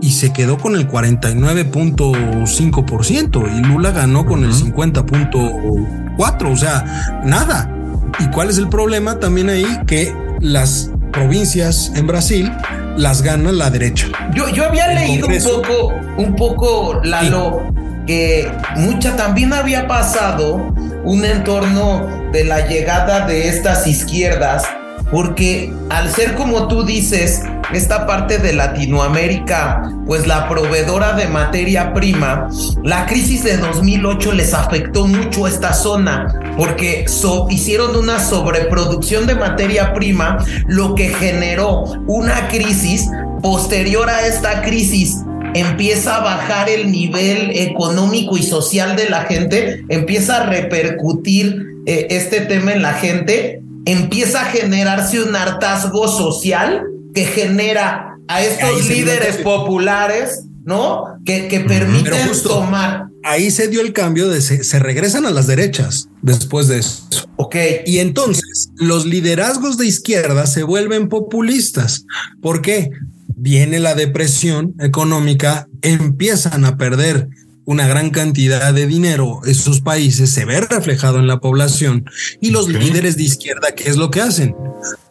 y se quedó con el 49.5% y Lula ganó con el 50.4%. O sea, nada. ¿Y cuál es el problema también ahí? Que las provincias en Brasil las gana la derecha. Yo, yo había leído un poco, un poco, Lalo, que mucha también había pasado un entorno de la llegada de estas izquierdas, porque al ser como tú dices, esta parte de Latinoamérica, pues la proveedora de materia prima, la crisis de 2008 les afectó mucho esta zona porque hicieron una sobreproducción de materia prima, lo que generó una crisis. Posterior a esta crisis empieza a bajar el nivel económico y social de la gente, empieza a repercutir eh, este tema en la gente, empieza a generarse un hartazgo social que genera a estos líderes populares, ¿no? Que, que permiten tomar. Ahí se dio el cambio de se, regresan a las derechas después de eso. Ok. Y entonces los liderazgos de izquierda se vuelven populistas. ¿Por qué? Viene la depresión económica, empiezan a perder una gran cantidad de dinero, esos países se ve reflejado en la población y los líderes de izquierda, ¿qué es lo que hacen?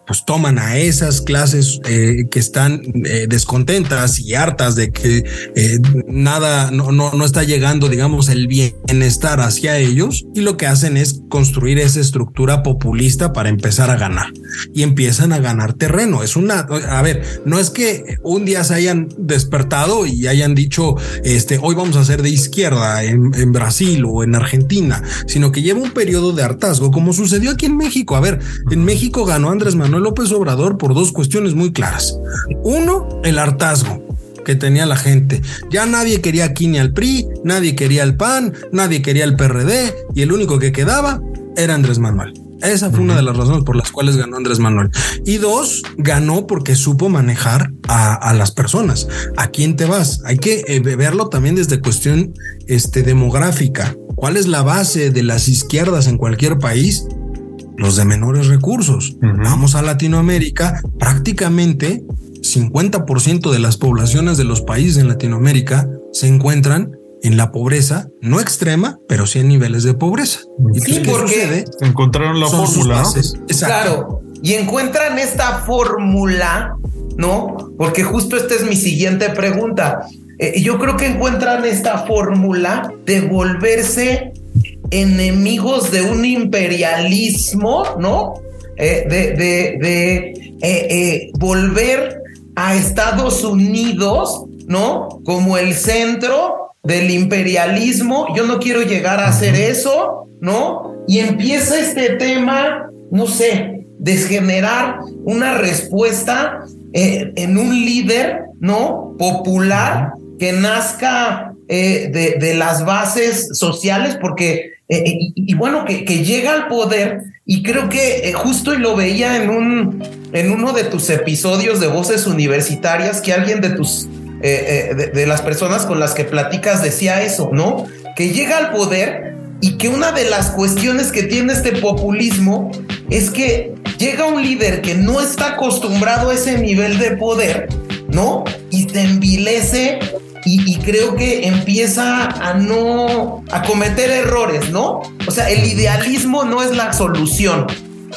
Pues toman a esas clases eh, que están eh, descontentas y hartas de que eh, nada, no, no, no está llegando, digamos, el bienestar hacia ellos y lo que hacen es construir esa estructura populista para empezar a ganar y empiezan a ganar terreno. Es una, a ver, no es que un día se hayan despertado y hayan dicho, este, hoy vamos a ser de izquierda en, en Brasil o en Argentina, sino que lleva un periodo de hartazgo, como sucedió aquí en México. A ver, en México ganó Andrés Manuel López Obrador por dos cuestiones muy claras. Uno, el hartazgo que tenía la gente. Ya nadie quería aquí ni al PRI, nadie quería el PAN, nadie quería el PRD y el único que quedaba era Andrés Manuel. Esa fue una de las razones por las cuales ganó Andrés Manuel. Y dos, ganó porque supo manejar a, las personas. ¿A quién te vas? Hay que eh, verlo también desde cuestión este, demográfica. ¿Cuál es la base de las izquierdas en cualquier país? Los de menores recursos. Vamos a Latinoamérica, prácticamente 50% de las poblaciones de los países en Latinoamérica se encuentran en la pobreza, no extrema, pero sí en niveles de pobreza. ¿Y sí, porque encontraron la fórmula. Claro, y encuentran esta fórmula, ¿no? Porque justo esta es mi siguiente pregunta. Eh, yo creo que encuentran esta fórmula de volverse enemigos de un imperialismo, ¿no? Eh, de, de, eh, eh, volver a Estados Unidos, ¿no? Como el centro del imperialismo. Yo no quiero llegar a hacer eso, ¿no? Y empieza este tema, no sé, de generar una respuesta en un líder, ¿no? Popular que nazca de, de, las bases sociales, porque eh, eh, y, bueno, que, llega al poder y creo que eh, justo lo veía en un en uno de tus episodios de voces universitarias que alguien de tus de, las personas con las que platicas decía eso, ¿no? Que llega al poder y que una de las cuestiones que tiene este populismo es que llega un líder que no está acostumbrado a ese nivel de poder, ¿no? Y se envilece y, creo que empieza a no, a cometer errores, ¿no? O sea, el idealismo no es la solución.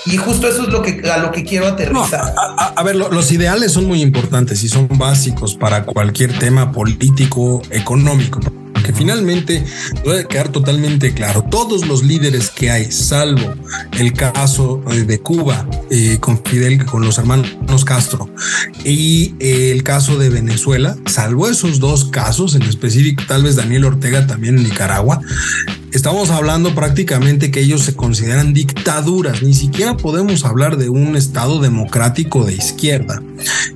Y justo eso es lo que a lo que quiero aterrizar. a, ver, los ideales son muy importantes y son básicos para cualquier tema político, económico que finalmente debe quedar totalmente claro. Todos los líderes que hay, salvo el caso eh, de Cuba eh, con Fidel, con los hermanos Castro, y eh, el caso de Venezuela, salvo esos dos casos, en específico tal vez Daniel Ortega también en Nicaragua, estamos hablando prácticamente que ellos se consideran dictaduras, ni siquiera podemos hablar de un Estado democrático de izquierda,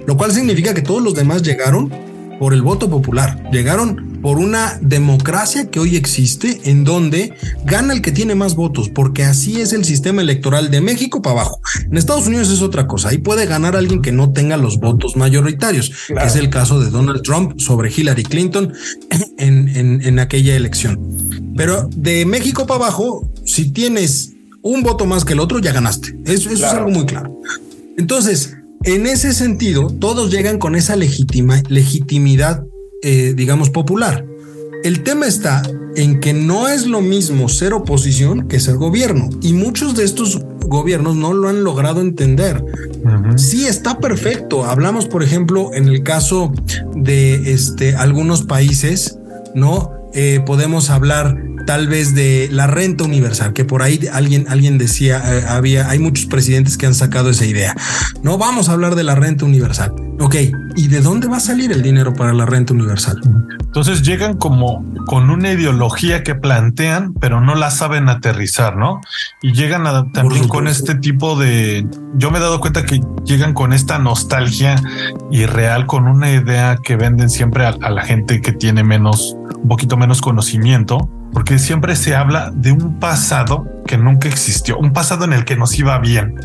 lo cual significa que todos los demás llegaron por el voto popular, llegaron por una democracia que hoy existe en donde gana el que tiene más votos, porque así es el sistema electoral de México para abajo. En Estados Unidos es otra cosa, ahí puede ganar alguien que no tenga los votos mayoritarios, que es el caso de Donald Trump sobre Hillary Clinton en, en, aquella elección. Pero de México para abajo, si tienes un voto más que el otro, ya ganaste. Eso, eso es algo muy claro. Entonces, en ese sentido, todos llegan con esa legitima, legitimidad, eh, digamos, popular. El tema está en que no es lo mismo ser oposición que ser gobierno. Y muchos de estos gobiernos no lo han logrado entender. Sí, está perfecto. Hablamos, por ejemplo, en el caso de este, algunos países, ¿no? Eh, podemos hablar tal vez de la renta universal, que por ahí alguien, alguien decía, eh, había, hay muchos presidentes que han sacado esa idea. No vamos a hablar de la renta universal. Ok, ¿y de dónde va a salir el dinero para la renta universal? Entonces llegan como con una ideología que plantean, pero no la saben aterrizar, ¿no? Y llegan también con este tipo de... Yo me he dado cuenta que llegan con esta nostalgia irreal, con una idea que venden siempre a la gente que tiene menos, un poquito menos conocimiento porque siempre se habla de un pasado que nunca existió, un pasado en el que nos iba bien,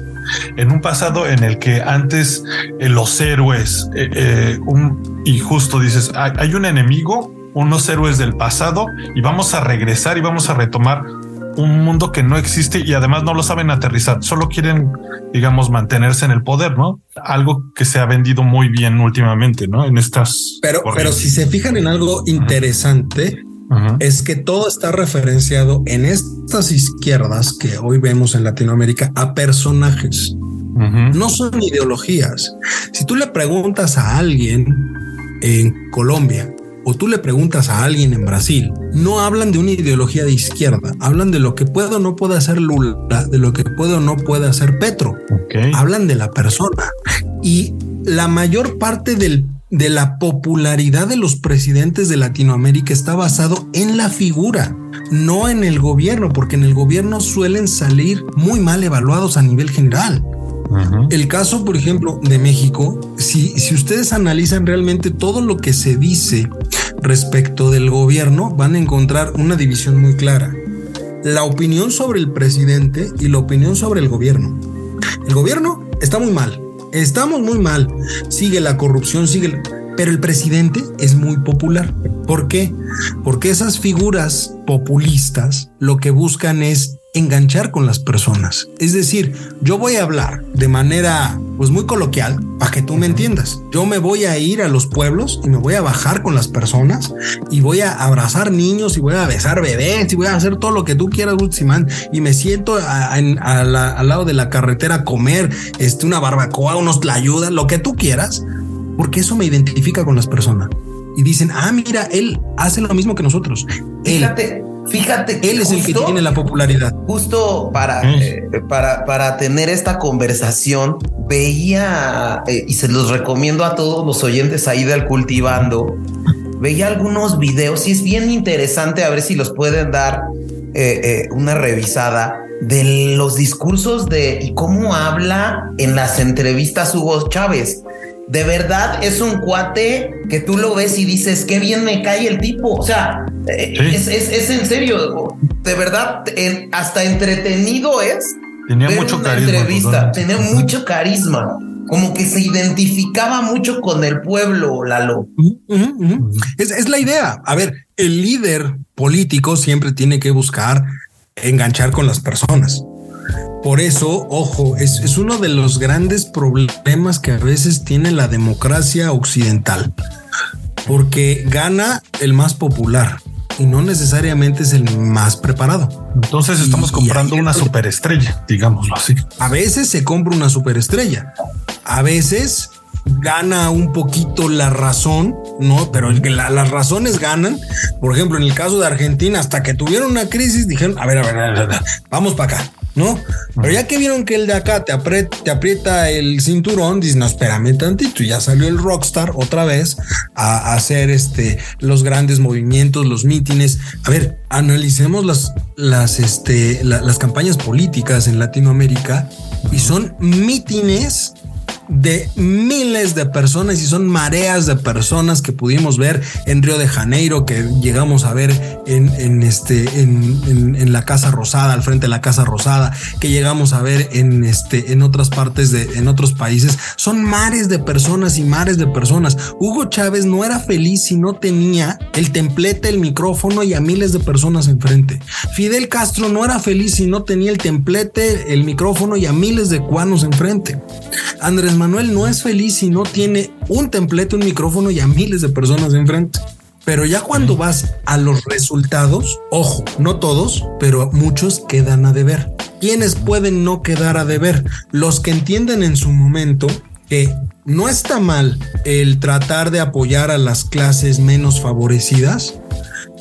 en un pasado en el que antes eh, los héroes, eh, eh, un, y justo dices, hay, un enemigo, unos héroes del pasado, y vamos a regresar y vamos a retomar un mundo que no existe y además no lo saben aterrizar, solo quieren, digamos, mantenerse en el poder, ¿no? Algo que se ha vendido muy bien últimamente, ¿no? En estas. Pero, pero si se fijan en algo interesante, es que todo está referenciado en estas izquierdas que hoy vemos en Latinoamérica a personajes. No son ideologías. Si tú le preguntas a alguien en Colombia o tú le preguntas a alguien en Brasil, no hablan de una ideología de izquierda, hablan de lo que puede o no puede hacer Lula, de lo que puede o no puede hacer Petro. Hablan de la persona. Y la mayor parte del de la popularidad de los presidentes de Latinoamérica está basado en la figura, no en el gobierno, porque en el gobierno suelen salir muy mal evaluados a nivel general. El caso, por ejemplo, de México, si, si ustedes analizan realmente todo lo que se dice respecto del gobierno, van a encontrar una división muy clara. La opinión sobre el presidente y la opinión sobre el gobierno. El gobierno está muy mal, Estamos muy mal. Sigue la corrupción, sigue... Pero el presidente es muy popular. ¿Por qué? Porque esas figuras populistas lo que buscan es enganchar con las personas. Es decir, yo voy a hablar de manera pues muy coloquial para que tú me entiendas. Yo me voy a ir a los pueblos y me voy a bajar con las personas y voy a abrazar niños y voy a besar bebés y voy a hacer todo lo que tú quieras, Guzmán, y me siento al lado de la carretera a comer este, una barbacoa, unos ayuda, lo que tú quieras, porque eso me identifica con las personas. Y dicen, ah, mira, él hace lo mismo que nosotros. Fíjate, Fíjate que él es el que tiene la popularidad. Justo para, eh, para, para tener esta conversación, veía eh, y se los recomiendo a todos los oyentes ahí del cultivando. Veía algunos videos y es bien interesante a ver si los pueden dar eh, una revisada de los discursos de y cómo habla en las entrevistas Hugo Chávez de verdad es un cuate que tú lo ves y dices, qué bien me cae el tipo. O sea, eh, es, en serio, de verdad, hasta entretenido es. Tenía mucho carisma. Entrevista, tenía mucho carisma. Como que se identificaba mucho con el pueblo, Lalo. Es, es la idea. A ver, el líder político siempre tiene que buscar enganchar con las personas. Por eso, ojo, es, uno de los grandes problemas que a veces tiene la democracia occidental. porque gana el más popular y no necesariamente es el más preparado. Entonces estamos Y- comprando y- una superestrella, digámoslo así. A veces se compra una superestrella, a veces gana un poquito la razón, no, pero el que la- las razones ganan. Por ejemplo, en el caso de Argentina, hasta que tuvieron una crisis, dijeron: A ver, a ver, a ver, a ver, vamos para acá, no? Pero ya que vieron que el de acá te aprieta, te aprieta el cinturón, dices: No, espérame tantito. Y ya salió el rockstar otra vez a, hacer este los grandes movimientos, los mítines. A ver, analicemos las, las, este, la- las campañas políticas en Latinoamérica y son mítines de miles de personas y son mareas de personas que pudimos ver en Río de Janeiro, que llegamos a ver en, en este, en, en- la Casa Rosada, al frente de la Casa Rosada, que llegamos a ver en este, en otras partes de, en otros países. Son mares de personas y mares de personas. Hugo Chávez no era feliz si no tenía el templete, el micrófono y a miles de personas enfrente. Fidel Castro no era feliz si no tenía el templete, el micrófono y a miles de cubanos enfrente. Andrés Manuel no es feliz si no tiene un templete, un micrófono y a miles de personas enfrente. Pero ya cuando vas a los resultados, ojo, no todos, pero muchos quedan a deber. ¿Quiénes pueden no quedar a deber? Los que entienden en su momento que no está mal el tratar de apoyar a las clases menos favorecidas,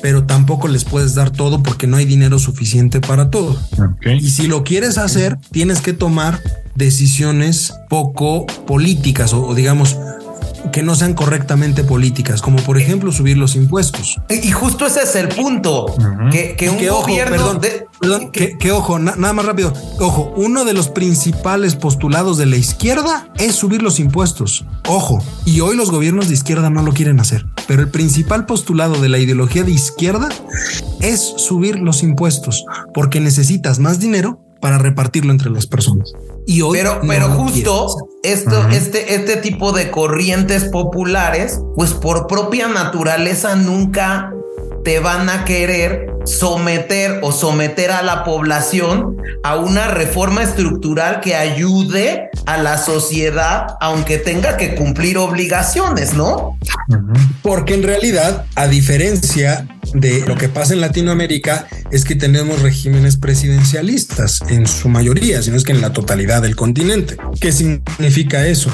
pero tampoco les puedes dar todo porque no hay dinero suficiente para todo. Y si lo quieres hacer, tienes que tomar decisiones poco políticas o, o digamos que no sean correctamente políticas, como por ejemplo subir los impuestos. Y justo ese es el punto, que, que un Que ojo, gobierno perdón, de- perdón, que, que ojo, na- nada más rápido. Ojo, uno de los principales postulados de la izquierda es subir los impuestos. Ojo, y hoy los gobiernos de izquierda no lo quieren hacer, pero el principal postulado de la ideología de izquierda es subir los impuestos, porque necesitas más dinero para repartirlo entre las personas. Y hoy Pero, no pero lo justo esto, este, este tipo de corrientes populares, pues por propia naturaleza nunca te van a querer someter o someter a la población a una reforma estructural que ayude a la sociedad, aunque tenga que cumplir obligaciones, ¿no? Porque en realidad, a diferencia de lo que pasa en Latinoamérica, es que tenemos regímenes presidencialistas en su mayoría, si no es que en la totalidad del continente. ¿Qué significa eso?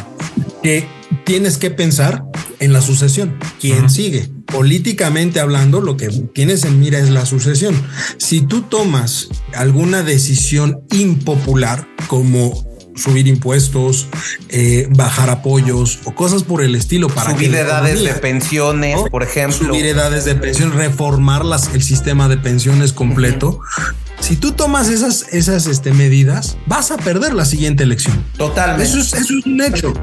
Que tienes que pensar en la sucesión. ¿Quién sigue? Políticamente hablando, lo que tienes en mira es la sucesión. Si tú tomas alguna decisión impopular, como subir impuestos, eh, bajar apoyos o cosas por el estilo para Subir que edades de pensiones, ¿no? por ejemplo. Subir edades de pensión, reformar las, el sistema de pensiones completo. Si tú tomas esas, esas este, medidas, vas a perder la siguiente elección. Totalmente. Eso es, eso es un hecho.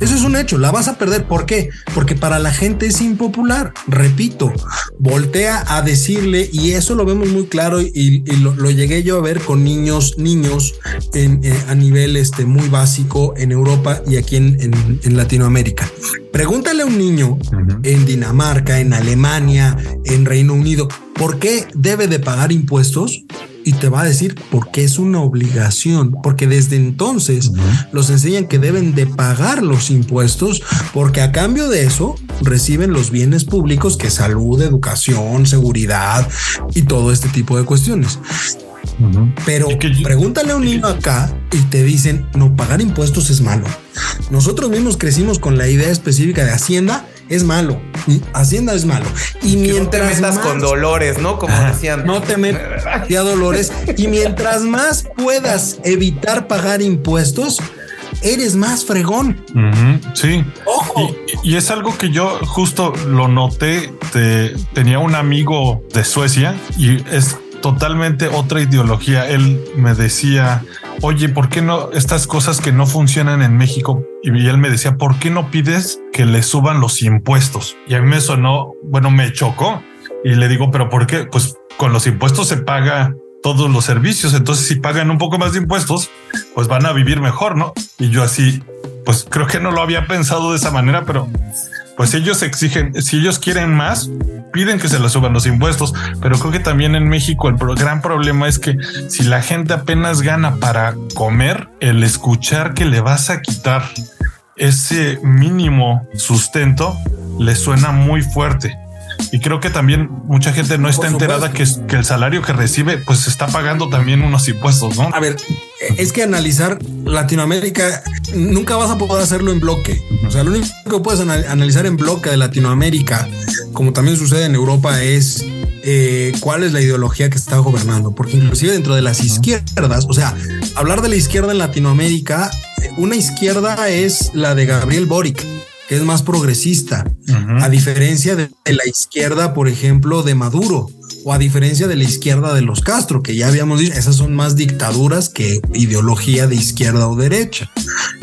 Eso es un hecho. La vas a perder. ¿Por qué? Porque para la gente es impopular. Repito, voltea a decirle, y eso lo vemos muy claro, y, y lo, lo llegué yo a ver con niños, niños en, eh, a nivel este, muy básico en Europa y aquí en, en- en Latinoamérica. Pregúntale a un niño en Dinamarca, en Alemania, en Reino Unido, ¿por qué debe de pagar impuestos? Y te va a decir porque es una obligación, porque desde entonces los enseñan que deben de pagar los impuestos, porque a cambio de eso reciben los bienes públicos que salud, educación, seguridad y todo este tipo de cuestiones. Pero que pregúntale a un niño acá y te dicen, no, pagar impuestos es malo. Nosotros mismos crecimos con la idea específica de Hacienda es malo. Hacienda es malo. Y Que no te mientras metas más- con dolores, ¿no? Como decían. no te metas a dolores. Y mientras más puedas evitar pagar impuestos, eres más fregón. Sí. Ojo. Y, y es algo que yo justo lo noté. tenía un amigo de Suecia y es totalmente otra ideología. Él me decía, oye, ¿por qué no estas cosas que no funcionan en México? Y él me decía, ¿por qué no pides que le suban los impuestos? Y a mí me sonó, bueno, me chocó. Y le digo, ¿pero por qué? Pues con los impuestos se paga todos los servicios. Entonces, si pagan un poco más de impuestos, pues van a vivir mejor, ¿no? Y yo así, pues creo que no lo había pensado de esa manera, pero pues ellos exigen, si ellos quieren más, piden que se les suban los impuestos, pero creo que también en México el gran problema es que si la gente apenas gana para comer, el escuchar que le vas a quitar ese mínimo sustento, le suena muy fuerte. Y creo que también mucha gente no está enterada que, que, el salario que recibe, pues está pagando también unos impuestos, ¿no? A ver, es que analizar Latinoamérica nunca vas a poder hacerlo en bloque. O sea, lo único que puedes analizar en bloque de Latinoamérica, como también sucede en Europa, es eh, cuál es la ideología que está gobernando, porque inclusive dentro de las izquierdas, o sea, hablar de la izquierda en Latinoamérica, una izquierda es la de Gabriel Boric, que es más progresista, a diferencia de la izquierda, por ejemplo, de Maduro o a diferencia de la izquierda de los Castro, que ya habíamos dicho, esas son más dictaduras que ideología de izquierda o derecha.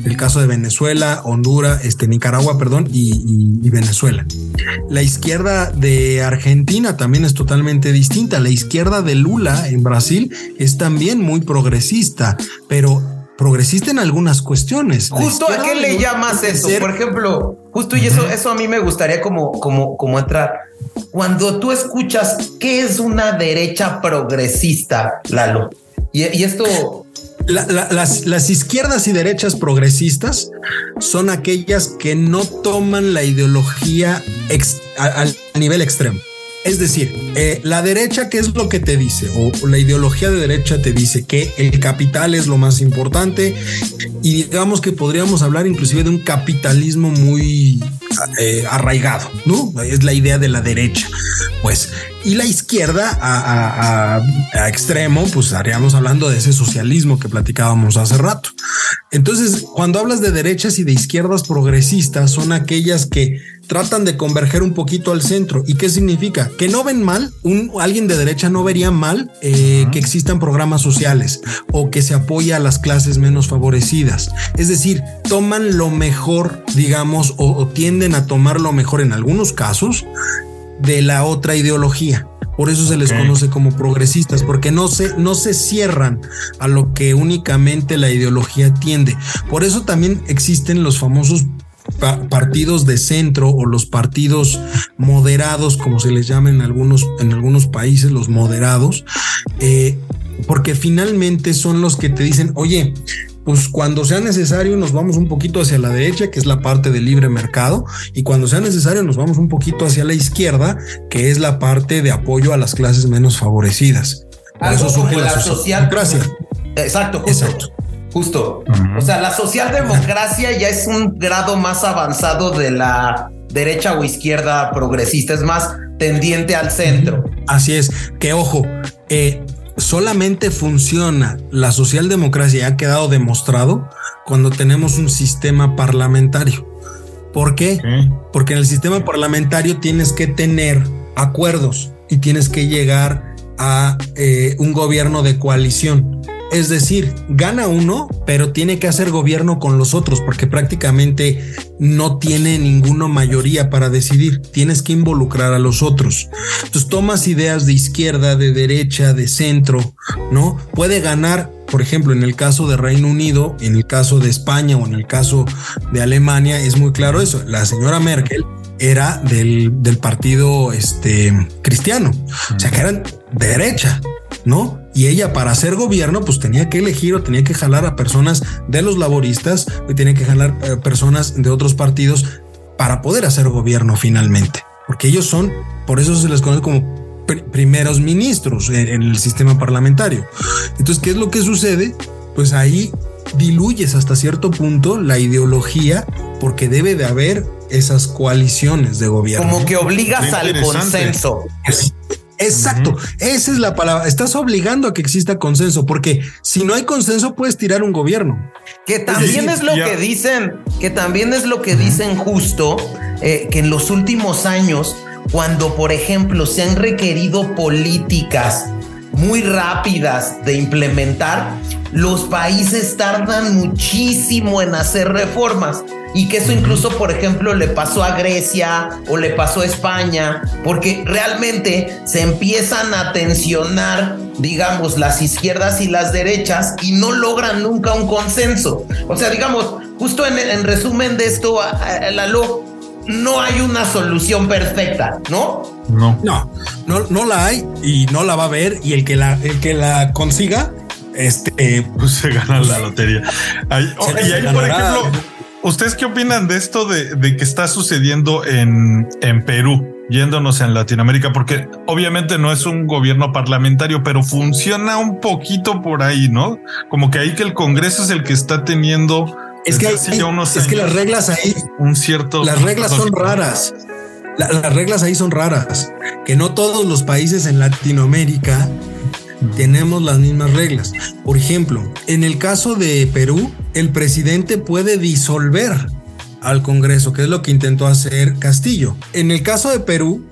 El caso de Venezuela, Honduras, este, Nicaragua, perdón, y, y Venezuela. La izquierda de Argentina también es totalmente distinta. La izquierda de Lula en Brasil es también muy progresista, pero progresista en algunas cuestiones. Justo a qué le llamas eso, por ejemplo, justo y eso, eso a mí me gustaría como, como, como entrar. Cuando tú escuchas qué es una derecha progresista, Lalo, y, esto las, las, izquierdas y derechas progresistas son aquellas que no toman la ideología al nivel extremo. Es decir, eh, la derecha, ¿qué es lo que te dice? O la ideología de derecha te dice que el capital es lo más importante y digamos que podríamos hablar inclusive de un capitalismo muy eh, arraigado, ¿no? Es la idea de la derecha. Pues, y la izquierda a, a, extremo, pues estaríamos hablando de ese socialismo que platicábamos hace rato. Entonces, cuando hablas de derechas y de izquierdas progresistas, son aquellas que tratan de converger un poquito al centro. ¿Y qué significa? Que no ven mal, un, alguien de derecha no vería mal eh, que existan programas sociales o que se apoya a las clases menos favorecidas. Es decir, toman lo mejor, digamos, o, tienden a tomar lo mejor en algunos casos de la otra ideología. Por eso se les conoce como progresistas, porque no se, no se cierran a lo que únicamente la ideología tiende. Por eso también existen los famosos partidos de centro o los partidos moderados, como se les llama en algunos, en algunos países, los moderados, eh, porque finalmente son los que te dicen, oye, pues cuando sea necesario nos vamos un poquito hacia la derecha, que es la parte del libre mercado, y cuando sea necesario nos vamos un poquito hacia la izquierda, que es la parte de apoyo a las clases menos favorecidas. eso surge la, socialdemocracia. Exacto, Exacto. Justo. O sea, la socialdemocracia ya es un grado más avanzado de la derecha o izquierda progresista, es más tendiente al centro. Así es, que ojo, eh, solamente funciona la socialdemocracia, ha quedado demostrado cuando tenemos un sistema parlamentario. ¿Por qué? Porque en el sistema parlamentario tienes que tener acuerdos y tienes que llegar a eh, un gobierno de coalición. Es decir, gana uno, pero tiene que hacer gobierno con los otros porque prácticamente no tiene ninguna mayoría para decidir. Tienes que involucrar a los otros. Entonces tomas ideas de izquierda, de derecha, de centro, ¿no? Puede ganar por ejemplo, en el caso de Reino Unido, en el caso de España o en el caso de Alemania, es muy claro eso. La señora Merkel era del, partido este, cristiano, o sea que eran de derecha, ¿no? Y ella para hacer gobierno, pues tenía que elegir o tenía que jalar a personas de los laboristas y tenía que jalar eh, personas de otros partidos para poder hacer gobierno finalmente. Porque ellos son, por eso se les conoce como primeros ministros en, el sistema parlamentario. Entonces, ¿qué es lo que sucede? Pues ahí diluyes hasta cierto punto la ideología porque debe de haber esas coaliciones de gobierno. Como que obligas al consenso. Exacto, esa es la palabra. Estás obligando a que exista consenso, porque si no hay consenso puedes tirar un gobierno. Que también es lo que dicen, que también es lo que dicen justo, eh, que en los últimos años, cuando por ejemplo se han requerido políticas muy rápidas de implementar, los países tardan muchísimo en hacer reformas. Y que eso incluso, por ejemplo, le pasó a Grecia o le pasó a España, porque realmente se empiezan a tensionar, digamos, las izquierdas y las derechas y no logran nunca un consenso. O sea, digamos, justo en, resumen de esto, Lalo, no hay una solución perfecta, ¿no? No. No, no, no la hay y no la va a haber y el que la, el que la consiga, este, pues se gana la lotería. y ahí, por ejemplo, ¿Ustedes qué opinan de esto de, de que está sucediendo en, en Perú? yéndonos en Latinoamérica, porque obviamente no es un gobierno parlamentario, pero funciona un poquito por ahí, ¿no? Como que ahí que el Congreso es el que está teniendo. Es que, hay, es que las reglas ahí, un cierto. Las reglas son raras. las reglas ahí son raras. Que no todos los países en Latinoamérica tenemos las mismas reglas. Por ejemplo, en el caso de Perú, el presidente puede disolver al Congreso, que es lo que intentó hacer Castillo. En el caso de Perú,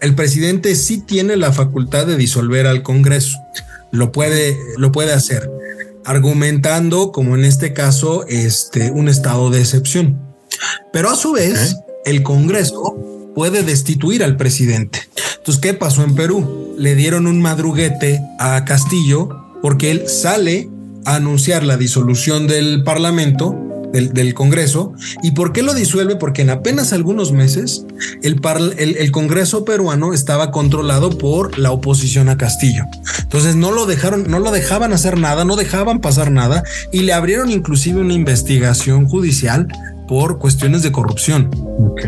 el presidente sí tiene la facultad de disolver al Congreso. Lo puede, lo puede hacer, argumentando, como en este caso, este, un estado de excepción. Pero a su vez, el Congreso puede destituir al presidente. Entonces, ¿qué pasó en Perú? Le dieron un madruguete a Castillo porque él sale a anunciar la disolución del Parlamento del, Congreso. ¿Y por qué lo disuelve? Porque en apenas algunos meses el, el, Congreso peruano estaba controlado por la oposición a Castillo. Entonces no lo dejaron, no lo dejaban hacer nada, no dejaban pasar nada y le abrieron inclusive una investigación judicial por cuestiones de corrupción.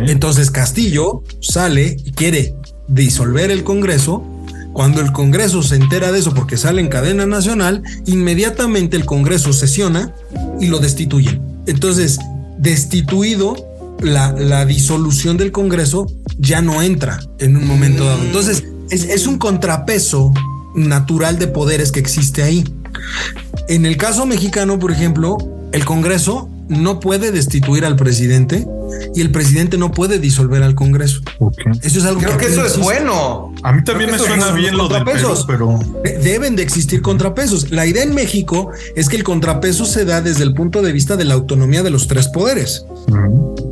Entonces Castillo sale y quiere disolver el Congreso cuando el Congreso se entera de eso porque sale en cadena nacional, inmediatamente el Congreso sesiona y lo destituyen. Entonces, destituido, la, disolución del Congreso ya no entra en un momento dado. Entonces, es, un contrapeso natural de poderes que existe ahí. En el caso mexicano, por ejemplo, el Congreso no puede destituir al presidente y el presidente no puede disolver al Congreso. Eso es algo Creo que, eso es bueno. A mí también me suena bien lo de pero deben de existir contrapesos. La idea en México es que el contrapeso se da desde el punto de vista de la autonomía de los tres poderes.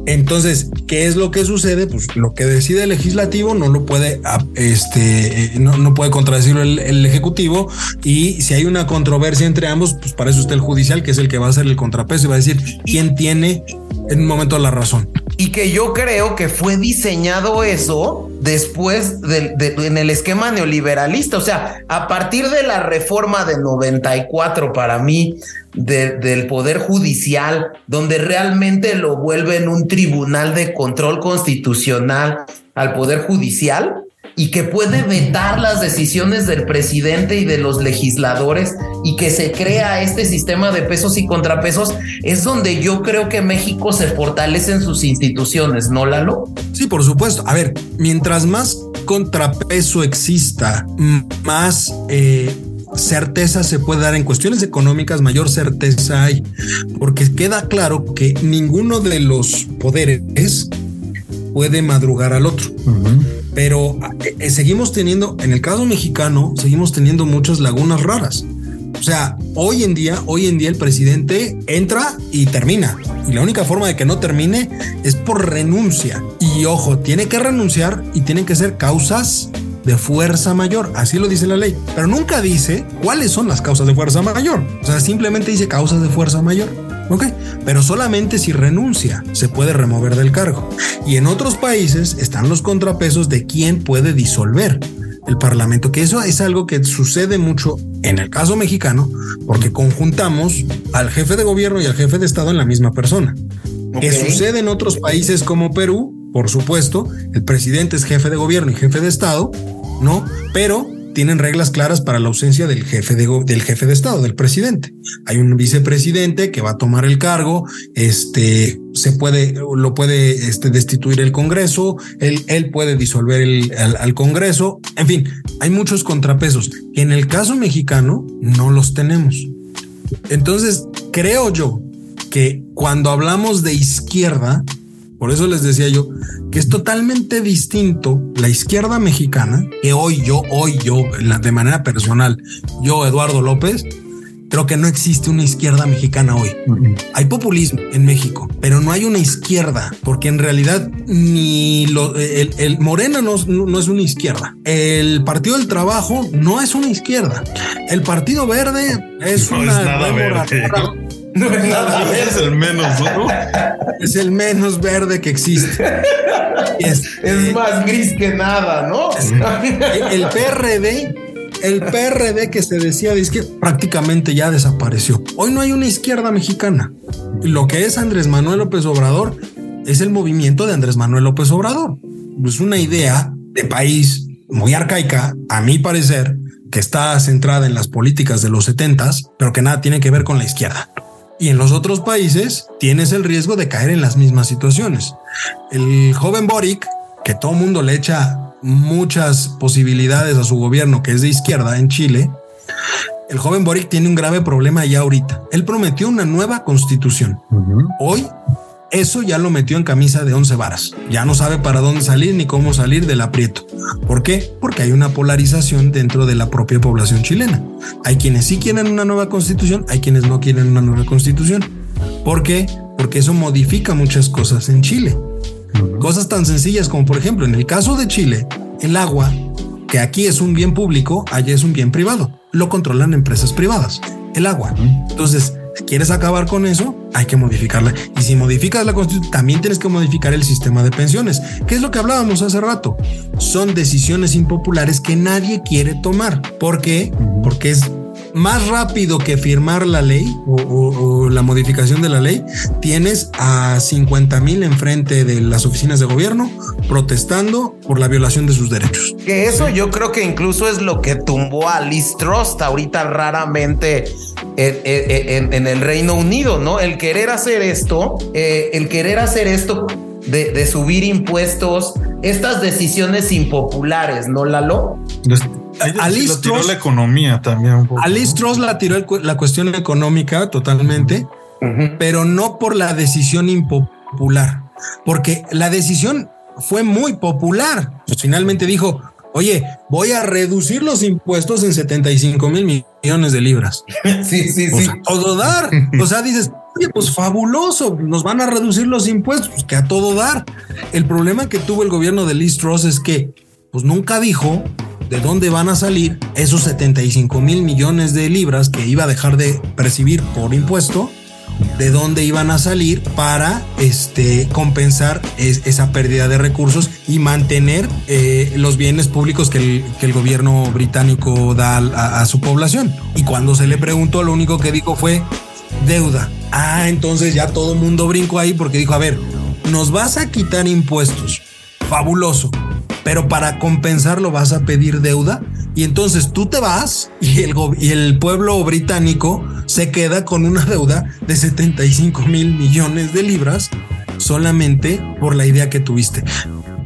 Entonces, ¿qué es lo que sucede? Pues lo que decide el legislativo no lo puede, ah, este, no, puede contradecirlo el, el, ejecutivo. Y si hay una controversia entre ambos, pues para eso está el judicial, que es el que va a hacer el contrapeso y va a decir quién tiene en un momento la razón. Y que yo creo que fue diseñado eso después de, en el esquema neoliberalista. O sea, a partir de la reforma de 94 para mí del Poder Judicial, donde realmente lo vuelven un tribunal de control constitucional al Poder Judicial, y que puede vetar las decisiones del presidente y de los legisladores y que se crea este sistema de pesos y contrapesos, es donde yo creo que México se fortalece en sus instituciones, ¿no, Lalo? Sí, por supuesto. A ver, mientras más contrapeso exista, más... Eh, certeza se puede dar en cuestiones económicas, mayor certeza hay, porque queda claro que ninguno de los poderes puede madrugar al otro pero eh, seguimos teniendo, en el caso mexicano, seguimos teniendo muchas lagunas raras. O sea, hoy en día, hoy en día el presidente entra y termina. Y la única forma de que no termine es por renuncia. Y ojo, tiene que renunciar y tienen que ser causas de fuerza mayor. Así lo dice la ley. Pero nunca dice cuáles son las causas de fuerza mayor. O sea, simplemente dice causas de fuerza mayor. Ok, pero solamente si renuncia se puede remover del cargo. Y en otros países están los contrapesos de quién puede disolver el Parlamento, que eso es algo que sucede mucho en el caso mexicano, porque conjuntamos al jefe de gobierno y al jefe de Estado en la misma persona. Que sucede en otros países como Perú, por supuesto, el presidente es jefe de gobierno y jefe de Estado, ¿no? Pero tienen reglas claras para la ausencia del jefe de, del jefe de Estado, del presidente. Hay un vicepresidente que va a tomar el cargo, este, se puede, lo puede este, destituir el Congreso, él, él puede disolver el, al, Congreso, en fin, hay muchos contrapesos que en el caso mexicano no los tenemos. Entonces, creo yo que cuando hablamos de izquierda, por eso les decía yo que es totalmente distinto la izquierda mexicana, que hoy yo, hoy yo, de manera personal, yo, Eduardo López, creo que no existe una izquierda mexicana hoy. Hay populismo en México, pero no hay una izquierda, porque en realidad ni lo, el, Morena no, no, es una izquierda. El Partido del Trabajo no es una izquierda. El Partido Verde es una no es nada Es el menos, ¿no? Es el menos verde que existe. Es, más gris que nada, ¿no? El PRD El PRD que se decía de izquierda prácticamente ya desapareció. Hoy no hay una izquierda mexicana. Lo que es Andrés Manuel López Obrador es el movimiento de Andrés Manuel López Obrador. Es una idea de país muy arcaica, a mi parecer, que está centrada en las políticas de los setentas, pero que nada tiene que ver con la izquierda. Y en los otros países tienes el riesgo de caer en las mismas situaciones. El joven Boric, que todo mundo le echa muchas posibilidades a su gobierno, que es de izquierda en Chile, el joven Boric tiene un grave problema ya ahorita. Él prometió una nueva constitución. Hoy eso ya lo metió en camisa de once varas. Ya no sabe para dónde salir ni cómo salir del aprieto. ¿Por qué? Porque hay una polarización dentro de la propia población chilena. Hay quienes sí quieren una nueva constitución, hay quienes no quieren una nueva constitución. ¿Por qué? Porque eso modifica muchas cosas en Chile. Cosas tan sencillas como, por ejemplo, en el caso de Chile, el agua, que aquí es un bien público, allá es un bien privado. Lo controlan empresas privadas. El agua. Entonces, si quieres acabar con eso, hay que modificarla. Y si modificas la constitución, también tienes que modificar el sistema de pensiones, que es lo que hablábamos hace rato. Son decisiones impopulares que nadie quiere tomar. ¿Por qué? Porque es más rápido que firmar la ley o, la modificación de la ley, tienes a 50 mil enfrente de las oficinas de gobierno protestando por la violación de sus derechos. Que eso yo creo que incluso es lo que tumbó a Liz Trust ahorita raramente en, el Reino Unido, ¿no? El querer hacer esto, eh, el querer hacer esto de, de, subir impuestos, estas decisiones impopulares, ¿no, Lalo? A Liz tiró la economía también. Un la tiró la cuestión económica totalmente, pero no por la decisión impopular, porque la decisión fue muy popular. Pues finalmente dijo, oye, voy a reducir los impuestos en 75 mil millones de libras. sí, sí, sí. todo dar. o sea, dices, oye, pues fabuloso, nos van a reducir los impuestos, pues que a todo dar. El problema que tuvo el gobierno de Liz Truss es que, pues nunca dijo de dónde van a salir esos 75 mil millones de libras que iba a dejar de percibir por impuesto, de dónde iban a salir para este, compensar esa pérdida de recursos y mantener eh, los bienes públicos que el, gobierno británico da a, a su población. Y cuando se le preguntó, lo único que dijo fue deuda. Ah, entonces ya todo el mundo brincó ahí porque dijo, a ver, nos vas a quitar impuestos. Fabuloso pero para compensarlo vas a pedir deuda y entonces tú te vas y el, y el pueblo británico se queda con una deuda de 75 mil millones de libras solamente por la idea que tuviste.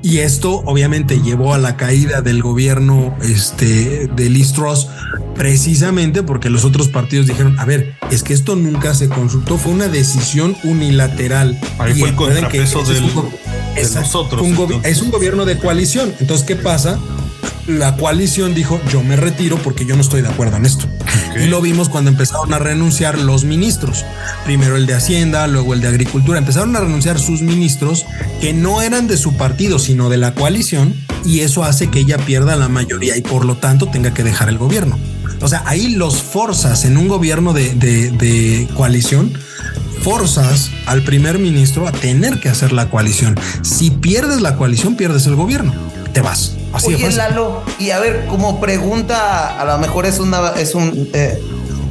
Y esto obviamente llevó a la caída del gobierno este, de Liz Truss, precisamente porque los otros partidos dijeron, a ver, es que esto nunca se consultó, fue una decisión unilateral. Ahí fue el contrapeso del, de nosotros. es un gobierno de coalición. Entonces, ¿qué pasa? La coalición dijo yo me retiro porque yo no estoy de acuerdo en esto. Y lo vimos cuando empezaron a renunciar los ministros. Primero el de Hacienda, luego el de Agricultura. Empezaron a renunciar sus ministros que no eran de su partido, sino de la coalición. Y eso hace que ella pierda la mayoría y por lo tanto tenga que dejar el gobierno. O sea, ahí los forzas en un gobierno de, de coalición forzas al primer ministro a tener que hacer la coalición. Si pierdes la coalición, pierdes el gobierno. Te vas. Oye, Lalo, y a ver, como pregunta, a lo mejor es una, es un, eh,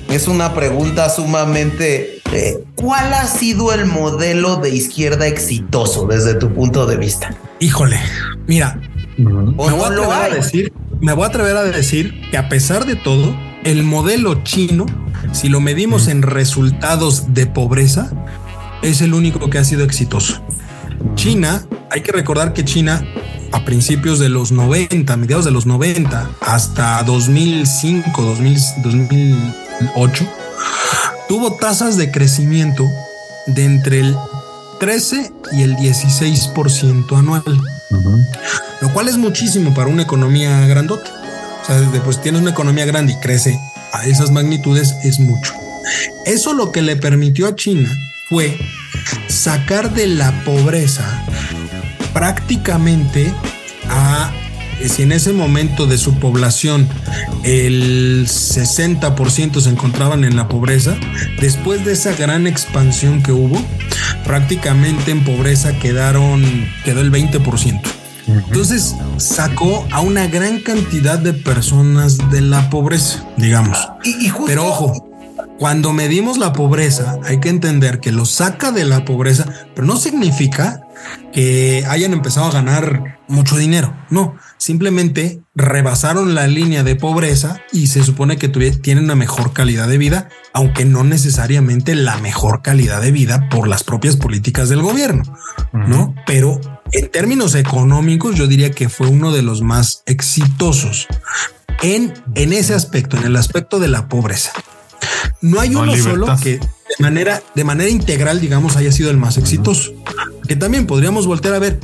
es una pregunta sumamente. Eh, ¿Cuál ha sido el modelo de izquierda exitoso desde tu punto de vista? Híjole, mira, me, voy a atrever a decir, me voy a atrever a decir que a pesar de todo, el modelo chino, si lo medimos en resultados de pobreza, es el único que ha sido exitoso. China, hay que recordar que China a principios de los 90, mediados de los 90, hasta 2005, 2008, tuvo tasas de crecimiento de entre el 13 y el 16% anual, lo cual es muchísimo para una economía grandota. O sea, desde pues tienes una economía grande y crece a esas magnitudes es mucho. Eso lo que le permitió a China fue sacar de la pobreza prácticamente a eh, si en ese momento de su población el 60% se encontraban en la pobreza, después de esa gran expansión que hubo, prácticamente en pobreza quedaron, quedó el 20%. Entonces sacó a una gran cantidad de personas de la pobreza, digamos. Y, y justo- Pero ojo, cuando medimos la pobreza, hay que entender que lo saca de la pobreza, pero no significa que hayan empezado a ganar mucho dinero. No, simplemente rebasaron la línea de pobreza y se supone que tienen una mejor calidad de vida, aunque no necesariamente la mejor calidad de vida por las propias políticas del gobierno, ¿no? Pero en términos económicos, yo diría que fue uno de los más exitosos en, en ese aspecto, en el aspecto de la pobreza. No hay No, uno libertad. solo que de manera, de manera integral, digamos, haya sido el más exitoso. Que también podríamos voltear a ver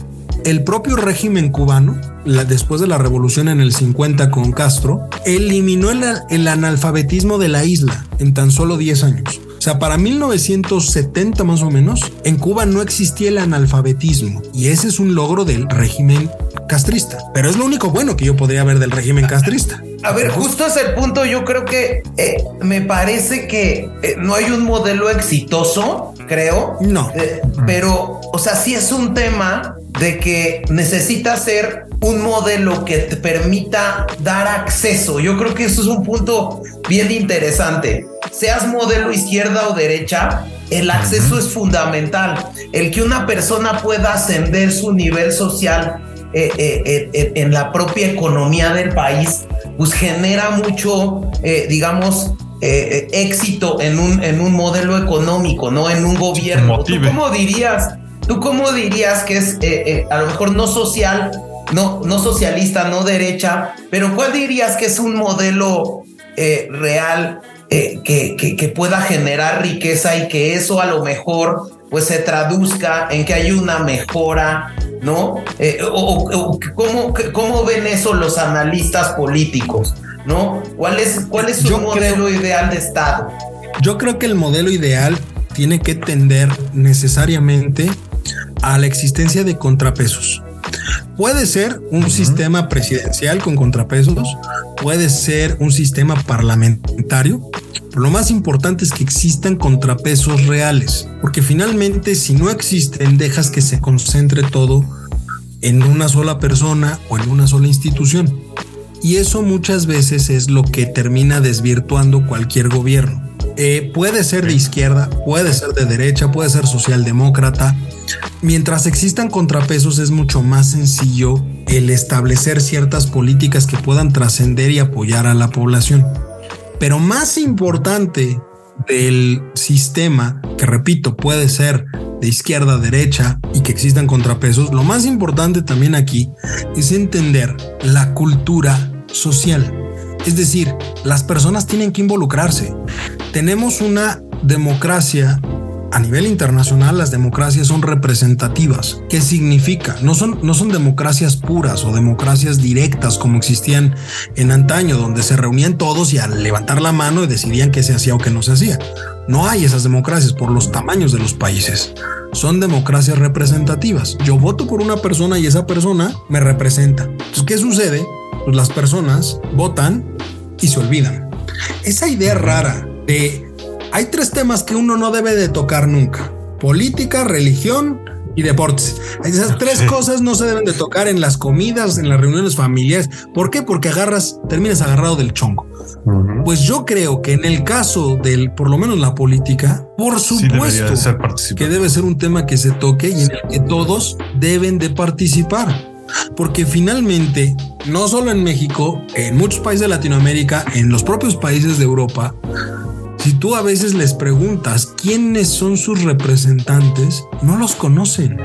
el propio régimen cubano, la- después de la revolución en el 50 con Castro, eliminó el, el analfabetismo de la isla en tan solo 10 años. O sea, para 1970 más o menos, en Cuba no existía el analfabetismo y ese es un logro del régimen castrista. Pero es lo único bueno que yo podría ver del régimen castrista. A ver, justo es el punto. Yo creo que eh, me parece que eh, no hay un modelo exitoso, creo. No. Eh, pero, o sea, sí es un tema de que necesita ser un modelo que te permita dar acceso. Yo creo que eso es un punto bien interesante. Seas modelo izquierda o derecha, el acceso es fundamental. El que una persona pueda ascender su nivel social eh, eh, eh, en la propia economía del país, pues genera mucho, digamos, éxito en un, en un modelo económico, ¿no? En un gobierno. ¿Tú cómo dirías? ¿Tú cómo dirías que es a lo mejor no social, no, no socialista, no derecha, pero cuál dirías que es un modelo real eh, que, que- que pueda generar riqueza y que eso a lo mejor pues se traduzca en que hay una mejora, ¿no? Eh, o, o- o ¿cómo, cómo ven eso los analistas políticos, ¿no? ¿Cuál es, cuál es su Yo modelo ideal de Estado? Yo creo que el modelo ideal tiene que tender necesariamente a la existencia de contrapesos. Puede ser un sistema presidencial con contrapesos, puede ser un sistema parlamentario, pero lo más importante es que existan contrapesos reales, porque finalmente si no existen dejas que se concentre todo en una sola persona o en una sola institución. Y eso muchas veces es lo que termina desvirtuando cualquier gobierno. Eh, puede ser de izquierda, puede ser de derecha, puede ser socialdemócrata. Mientras existan contrapesos es mucho más sencillo el establecer ciertas políticas que puedan trascender y apoyar a la población. Pero más importante del sistema, que repito, puede ser de izquierda derecha y que existan contrapesos, lo más importante también aquí es entender la cultura social. Es decir, las personas tienen que involucrarse. Tenemos una democracia a nivel internacional, las democracias son representativas. ¿Qué significa? No son, no son democracias puras o democracias directas como existían en antaño, donde se reunían todos y al levantar la mano decidían qué se hacía o qué no se hacía. No hay esas democracias por los tamaños de los países. Son democracias representativas. Yo voto por una persona y esa persona me representa. Entonces, ¿qué sucede? Pues las personas votan y se olvidan. Esa idea rara de hay tres temas que uno no debe de tocar nunca. Política, religión y deportes. Esas tres cosas no se deben de tocar en las comidas, en las reuniones familiares. ¿Por qué? Porque agarras, terminas agarrado del chongo. Pues yo creo que en el caso del, por lo menos la política, por Sí supuesto de que debe ser un tema que se toque y en el que todos deben de participar. Porque finalmente, no solo en México, en muchos países de Latinoamérica, en los propios países de Europa, si tú a veces les preguntas quiénes son sus representantes, no los conocen.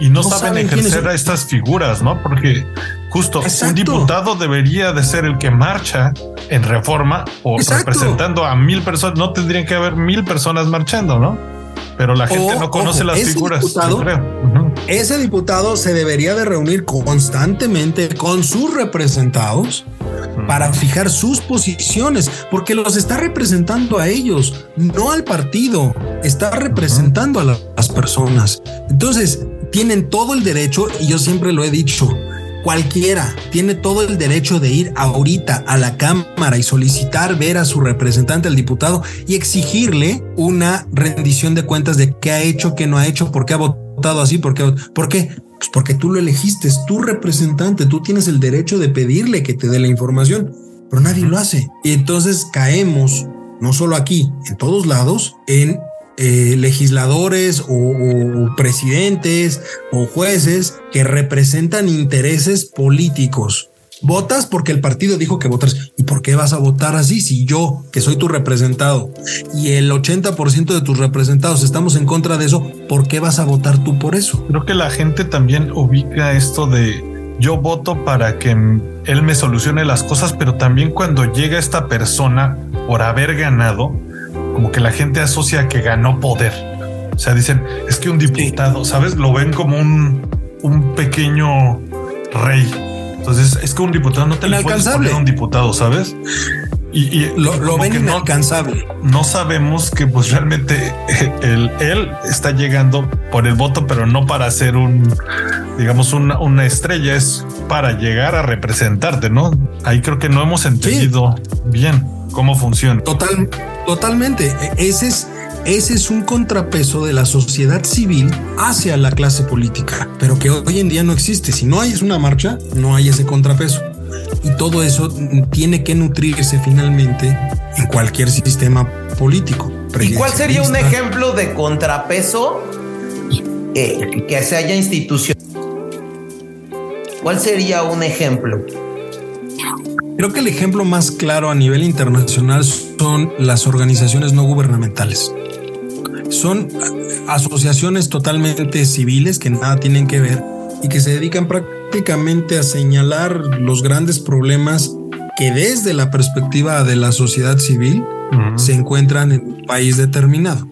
Y no, No saben ejercer a estas figuras, ¿no? Porque justo Exacto. un diputado debería de ser el que marcha en reforma o Exacto. representando a mil personas. No tendrían que haber mil personas marchando, ¿no? Pero la gente O, no conoce ojo, las ese figuras. diputado- creo. Ese diputado se debería de reunir constantemente con sus representados para fijar sus posiciones, porque los está representando a ellos, no al partido, está representando a la- las personas. Entonces, tienen todo el derecho, y yo siempre lo he dicho, cualquiera tiene todo el derecho de ir ahorita a la Cámara y solicitar ver a su representante, al diputado, y exigirle una rendición de cuentas de qué ha hecho, qué no ha hecho, por qué ha votado así, por qué, por qué, Pues porque tú lo elegiste, es tu representante, tú tienes el derecho de pedirle que te dé la información, pero nadie lo hace. Y entonces caemos, no solo aquí, en todos lados, en eh, legisladores o, o, presidentes o jueces que representan intereses políticos. Votas porque el partido dijo que votas. ¿Y por qué vas a votar así si yo, que soy tu representado, y el 80% de tus representados estamos en contra de eso, ¿por qué vas a votar tú por eso? Creo que la gente también ubica esto de yo voto para que él me solucione las cosas, pero también cuando llega esta persona por haber ganado, como que la gente asocia que ganó poder. O sea, dicen, es que un diputado, ¿sabes? Lo ven como un, un pequeño rey. Entonces, es que un diputado no te le puedes poner un diputado, ¿sabes? Y, y lo, lo ven no, inalcanzable. No, sabemos que pues realmente él, él, está llegando por el voto, pero no para ser un, digamos, una, una, estrella, es para llegar a representarte, ¿no? Ahí creo que no hemos entendido sí. bien cómo funciona. Total, totalmente. Ese es, ese es un contrapeso de la sociedad civil hacia la clase política, pero que hoy en día no existe. Si no hay una marcha, no hay ese contrapeso. Y todo eso tiene que nutrirse finalmente en cualquier sistema político. ¿Y cuál sería un ejemplo de contrapeso eh, que se haya institucional? ¿Cuál sería un ejemplo? Creo que el ejemplo más claro a nivel internacional son las organizaciones no gubernamentales. Son asociaciones totalmente civiles que nada tienen que ver y que se dedican prácticamente a señalar los grandes problemas que desde la perspectiva de la sociedad civil uh -huh. se encuentran en un país determinado.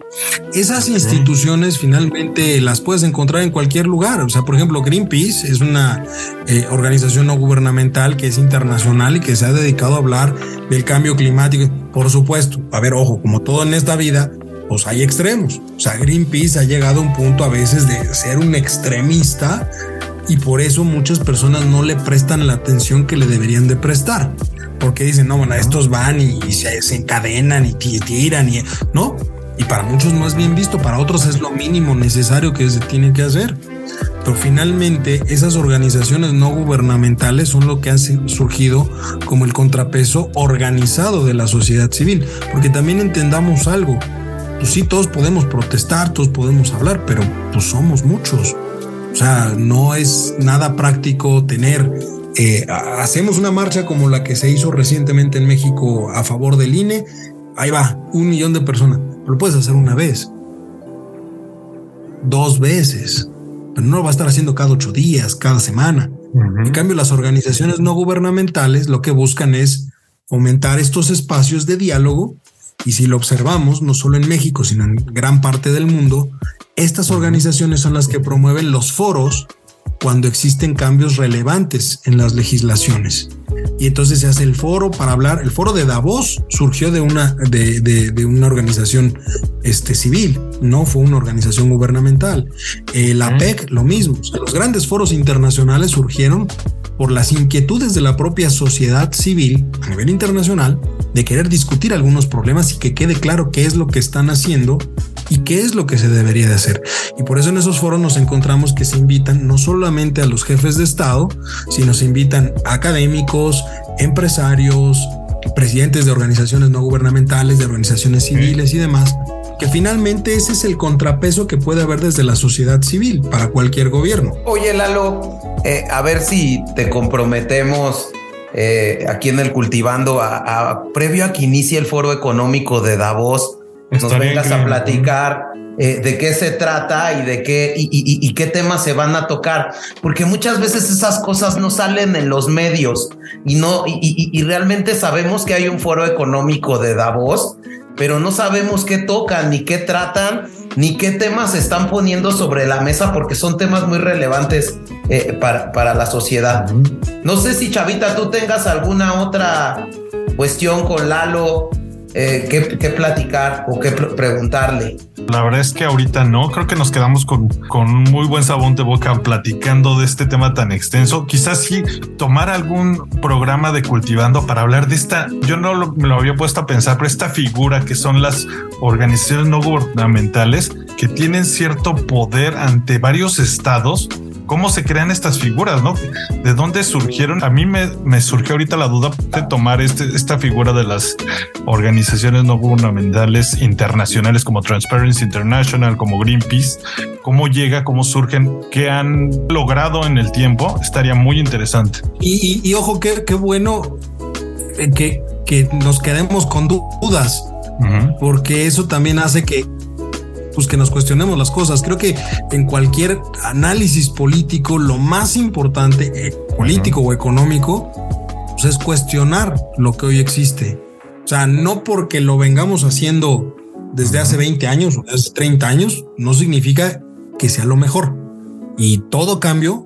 Esas okay. instituciones finalmente las puedes encontrar en cualquier lugar. O sea, por ejemplo, Greenpeace es una eh, organización no gubernamental que es internacional y que se ha dedicado a hablar del cambio climático. Por supuesto, a ver, ojo, como todo en esta vida, pues hay extremos. O sea, Greenpeace ha llegado a un punto a veces de ser un extremista y por eso muchas personas no le prestan la atención que le deberían de prestar. Porque dicen, no, bueno, estos van y, se, se, encadenan y tiran y no. Y para muchos no es bien visto, para otros es lo mínimo necesario que se tiene que hacer. Pero finalmente esas organizaciones no gubernamentales son lo que han surgido como el contrapeso organizado de la sociedad civil. Porque también entendamos algo, pues sí, todos podemos protestar, todos podemos hablar, pero pues somos muchos. O sea, no es nada práctico tener, eh, hacemos una marcha como la que se hizo recientemente en México a favor del INE, ahí va, un millón de personas, lo puedes hacer una vez, dos veces, pero no lo va a estar haciendo cada ocho días, cada semana. Uh -huh. En cambio, las organizaciones no gubernamentales lo que buscan es fomentar estos espacios de diálogo. Y si lo observamos, no solo en México, sino en gran parte del mundo, estas organizaciones son las que promueven los foros cuando existen cambios relevantes en las legislaciones. Y entonces se hace el foro para hablar. El foro de Davos surgió de una, de, de, de una organización este, civil, no fue una organización gubernamental. Eh, la PEC, lo mismo. O sea, los grandes foros internacionales surgieron por las inquietudes de la propia sociedad civil a nivel internacional de querer discutir algunos problemas y que quede claro qué es lo que están haciendo y qué es lo que se debería de hacer. Y por eso en esos foros nos encontramos que se invitan no solamente a los jefes de Estado, sino se invitan académicos, empresarios, presidentes de organizaciones no gubernamentales, de organizaciones civiles y demás, que finalmente ese es el contrapeso que puede haber desde la sociedad civil para cualquier gobierno. Oye, Lalo, eh, a ver si te comprometemos eh, aquí en el Cultivando, a, a, previo a que inicie el foro económico de Davos, Estaría nos vengas increíble. a platicar eh, de qué se trata y de qué y, y, y, qué temas se van a tocar, porque muchas veces esas cosas no salen en los medios y no y, y realmente sabemos que hay un foro económico de Davos, pero no sabemos qué tocan ni qué tratan ni qué temas están poniendo sobre la mesa porque son temas muy relevantes eh, para, para la sociedad. No sé si Chavita tú tengas alguna otra cuestión con Lalo eh, que, platicar o que preguntarle. La verdad es que ahorita no, creo que nos quedamos con, con un muy buen sabón de boca platicando de este tema tan extenso. Quizás sí tomar algún programa de cultivando para hablar de esta, yo no me lo había puesto a pensar, pero esta figura que son las organizaciones no gubernamentales que tienen cierto poder ante varios estados cómo se crean estas figuras, ¿no? ¿De dónde surgieron? A mí me, me surgió ahorita la duda de tomar este, esta figura de las organizaciones no gubernamentales internacionales como Transparency International, como Greenpeace, cómo llega, cómo surgen, qué han logrado en el tiempo, estaría muy interesante. Y, ojo, qué, qué bueno que, que nos quedemos con dudas, porque eso también hace que pues que nos cuestionemos las cosas. Creo que en cualquier análisis político, lo más importante, eh, político o económico, pues es cuestionar lo que hoy existe. O sea, no porque lo vengamos haciendo desde hace 20 años o hace 30 años, no significa que sea lo mejor. Y todo cambio,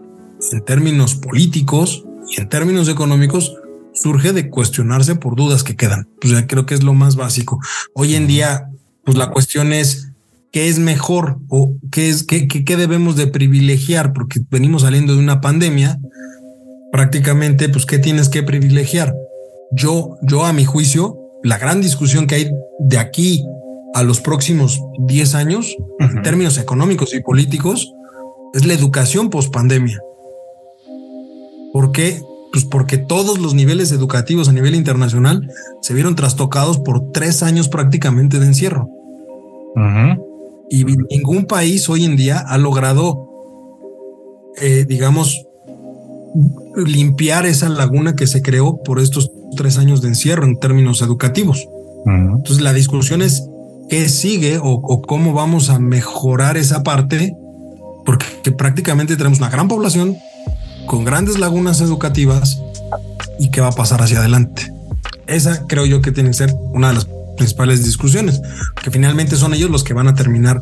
en términos políticos y en términos económicos, surge de cuestionarse por dudas que quedan. Pues ya creo que es lo más básico. Hoy en día, pues la cuestión es qué es mejor o qué es qué, qué, debemos de privilegiar, porque venimos saliendo de una pandemia, prácticamente, pues, ¿qué tienes que privilegiar? Yo, yo a mi juicio, la gran discusión que hay de aquí a los próximos 10 años, en términos económicos y políticos, es la educación post pandemia. ¿Por qué? Pues porque todos los niveles educativos a nivel internacional se vieron trastocados por tres años prácticamente de encierro. Y ningún país hoy en día ha logrado, eh, digamos, limpiar esa laguna que se creó por estos tres años de encierro en términos educativos. Entonces la discusión es qué sigue o, cómo vamos a mejorar esa parte, porque prácticamente tenemos una gran población con grandes lagunas educativas y qué va a pasar hacia adelante. Esa creo yo que tiene que ser una de las principales discusiones, que finalmente son ellos los que van a terminar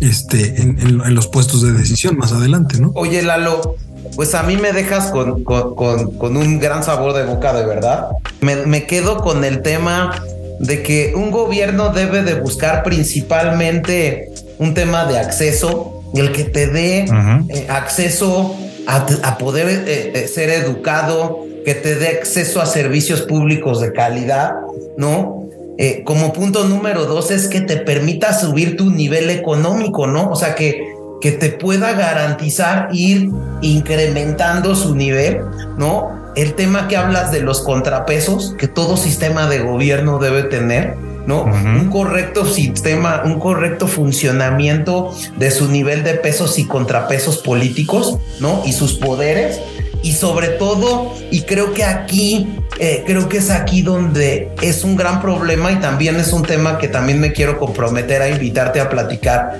este, en, los puestos de decisión más adelante, ¿no? Oye, Lalo, pues a mí me dejas con, con, un gran sabor de boca, de verdad. Me, quedo con el tema de que un gobierno debe de buscar principalmente un tema de acceso, el que te dé eh, acceso a, poder eh, eh, ser educado, que te dé acceso a servicios públicos de calidad, ¿no? Eh, como punto número dos es que te permita subir tu nivel económico, ¿no? O sea, que, que te pueda garantizar ir incrementando su nivel, ¿no? El tema que hablas de los contrapesos, que todo sistema de gobierno debe tener, ¿no? Un correcto sistema, un correcto funcionamiento de su nivel de pesos y contrapesos políticos, ¿no? Y sus poderes y sobre todo, y creo que aquí, eh, creo que es aquí donde es un gran problema y también es un tema que también me quiero comprometer a invitarte a platicar,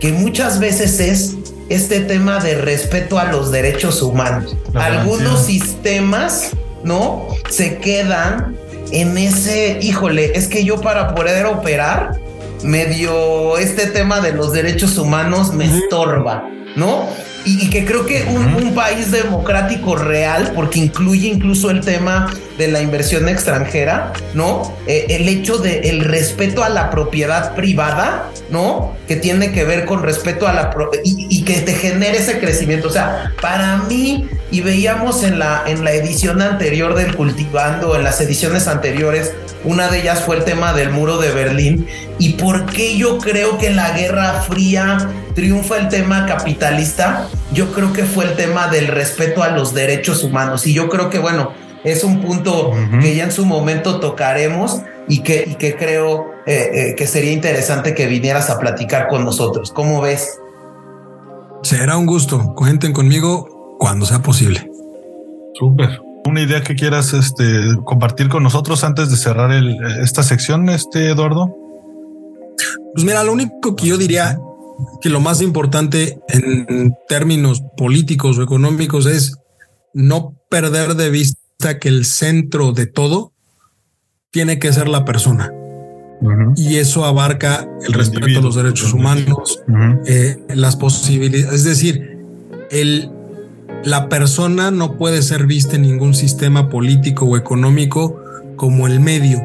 que muchas veces es este tema de respeto a los derechos humanos. Algunos sistemas, ¿no? Se quedan en ese, híjole, es que yo para poder operar, medio este tema de los derechos humanos me estorba, ¿no? Y, que creo que un, país democrático real, porque incluye incluso el tema de la inversión extranjera, ¿no? Eh, el hecho de el respeto a la propiedad privada, ¿no? Que tiene que ver con respeto a la y, y, que te genere ese crecimiento. O sea, para mí, y veíamos en la, en la edición anterior del Cultivando, en las ediciones anteriores, una de ellas fue el tema del muro de Berlín y por qué yo creo que en la Guerra Fría triunfa el tema capitalista. Yo creo que fue el tema del respeto a los derechos humanos y yo creo que bueno, es un punto que ya en su momento tocaremos y que, que creo eh, eh, que sería interesante que vinieras a platicar con nosotros. ¿Cómo ves? Será un gusto. Cuenten conmigo cuando sea posible. Súper una idea que quieras este, compartir con nosotros antes de cerrar esta sección, este Eduardo? Pues mira, lo único que yo diría que lo más importante en términos políticos o económicos es no perder de vista que el centro de todo tiene que ser la persona. Y eso abarca el, respeto a los derechos humanos, eh, las posibilidades, es decir, el la persona no puede ser vista en ningún sistema político o económico como el medio,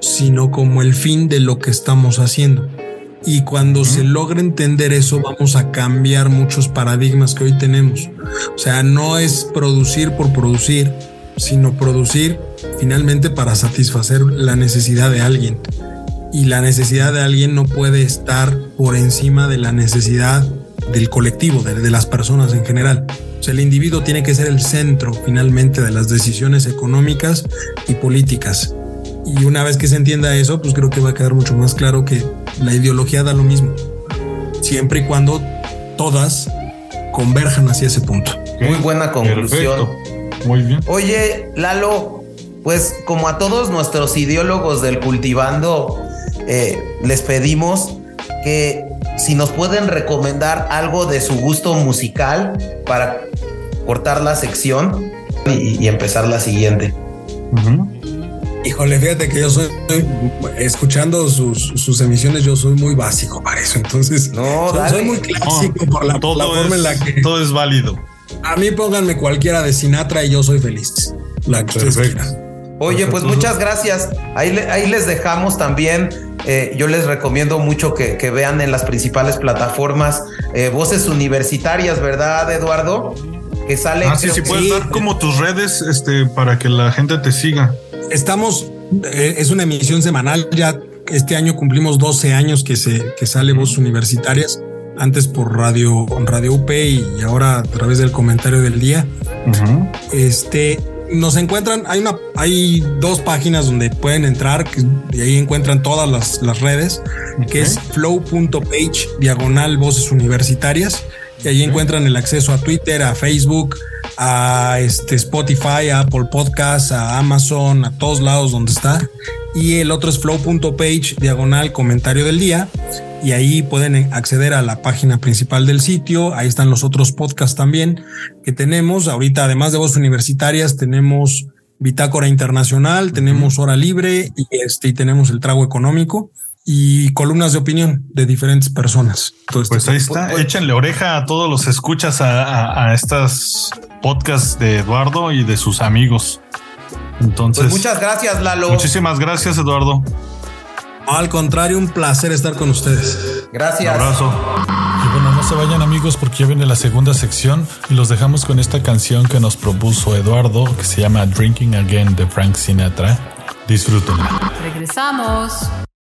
sino como el fin de lo que estamos haciendo. Y cuando se logra entender eso, vamos a cambiar muchos paradigmas que hoy tenemos. O sea, no es producir por producir, sino producir finalmente para satisfacer la necesidad de alguien. Y la necesidad de alguien no puede estar por encima de la necesidad del colectivo, de, de las personas en general. O sea, el individuo tiene que ser el centro finalmente de las decisiones económicas y políticas. Y una vez que se entienda eso, pues creo que va a quedar mucho más claro que la ideología da lo mismo, siempre y cuando todas converjan hacia ese punto. Muy buena conclusión. Perfecto. Muy bien. Oye, Lalo, pues como a todos nuestros ideólogos del cultivando, eh, les pedimos que si nos pueden recomendar algo de su gusto musical para cortar la sección y, y empezar la siguiente. Ujú. Híjole, fíjate que yo soy, escuchando sus, sus emisiones, yo soy muy básico para eso. Entonces, No, soy, dale. soy muy clásico por la, todo, la forma en la que todo es válido. A mí pónganme cualquiera de Sinatra y yo soy feliz. La que Perfecto. Oye, pues muchas gracias. Ahí, le- ahí les dejamos también. eh, yo les recomiendo mucho que, que vean en las principales plataformas eh, voces universitarias, ¿verdad, Eduardo? Que sale. Ah, sí, sí, que- puedes sí. dar como tus redes este, para que la gente te siga. Estamos, eh, es una emisión semanal. Ya este año cumplimos 12 años que se que sale Voces Universitarias. Antes por radio, radio UP y ahora a través del comentario del día. Este nos encuentran, hay una, hay dos páginas donde pueden entrar que- y ahí encuentran todas las, las redes, que es flow.page diagonal voces universitarias. Y ahí encuentran el acceso a Twitter, a Facebook, a este Spotify, a Apple Podcasts, a Amazon, a todos lados donde está. Y el otro es flow.page diagonal comentario del día. Y ahí pueden acceder a la página principal del sitio. Ahí están los otros podcasts también que tenemos. Ahorita, además de voces universitarias, tenemos Bitácora Internacional, tenemos Hora Libre y este, y tenemos el trago económico y columnas de opinión de diferentes personas. Todo este Pues ahí está. Pues- Échenle oreja a todos los escuchas a, a, a estas podcasts de Eduardo y de sus amigos. Entonces, Pues muchas gracias, Lalo. muchísimas gracias, Eduardo. Al contrario, un placer estar con ustedes. Un Gracias. abrazo. Y bueno, no se vayan amigos porque ya viene la segunda sección y los dejamos con esta canción que nos propuso Eduardo que se llama Drinking Again de Frank Sinatra. Disfrútenla. Regresamos.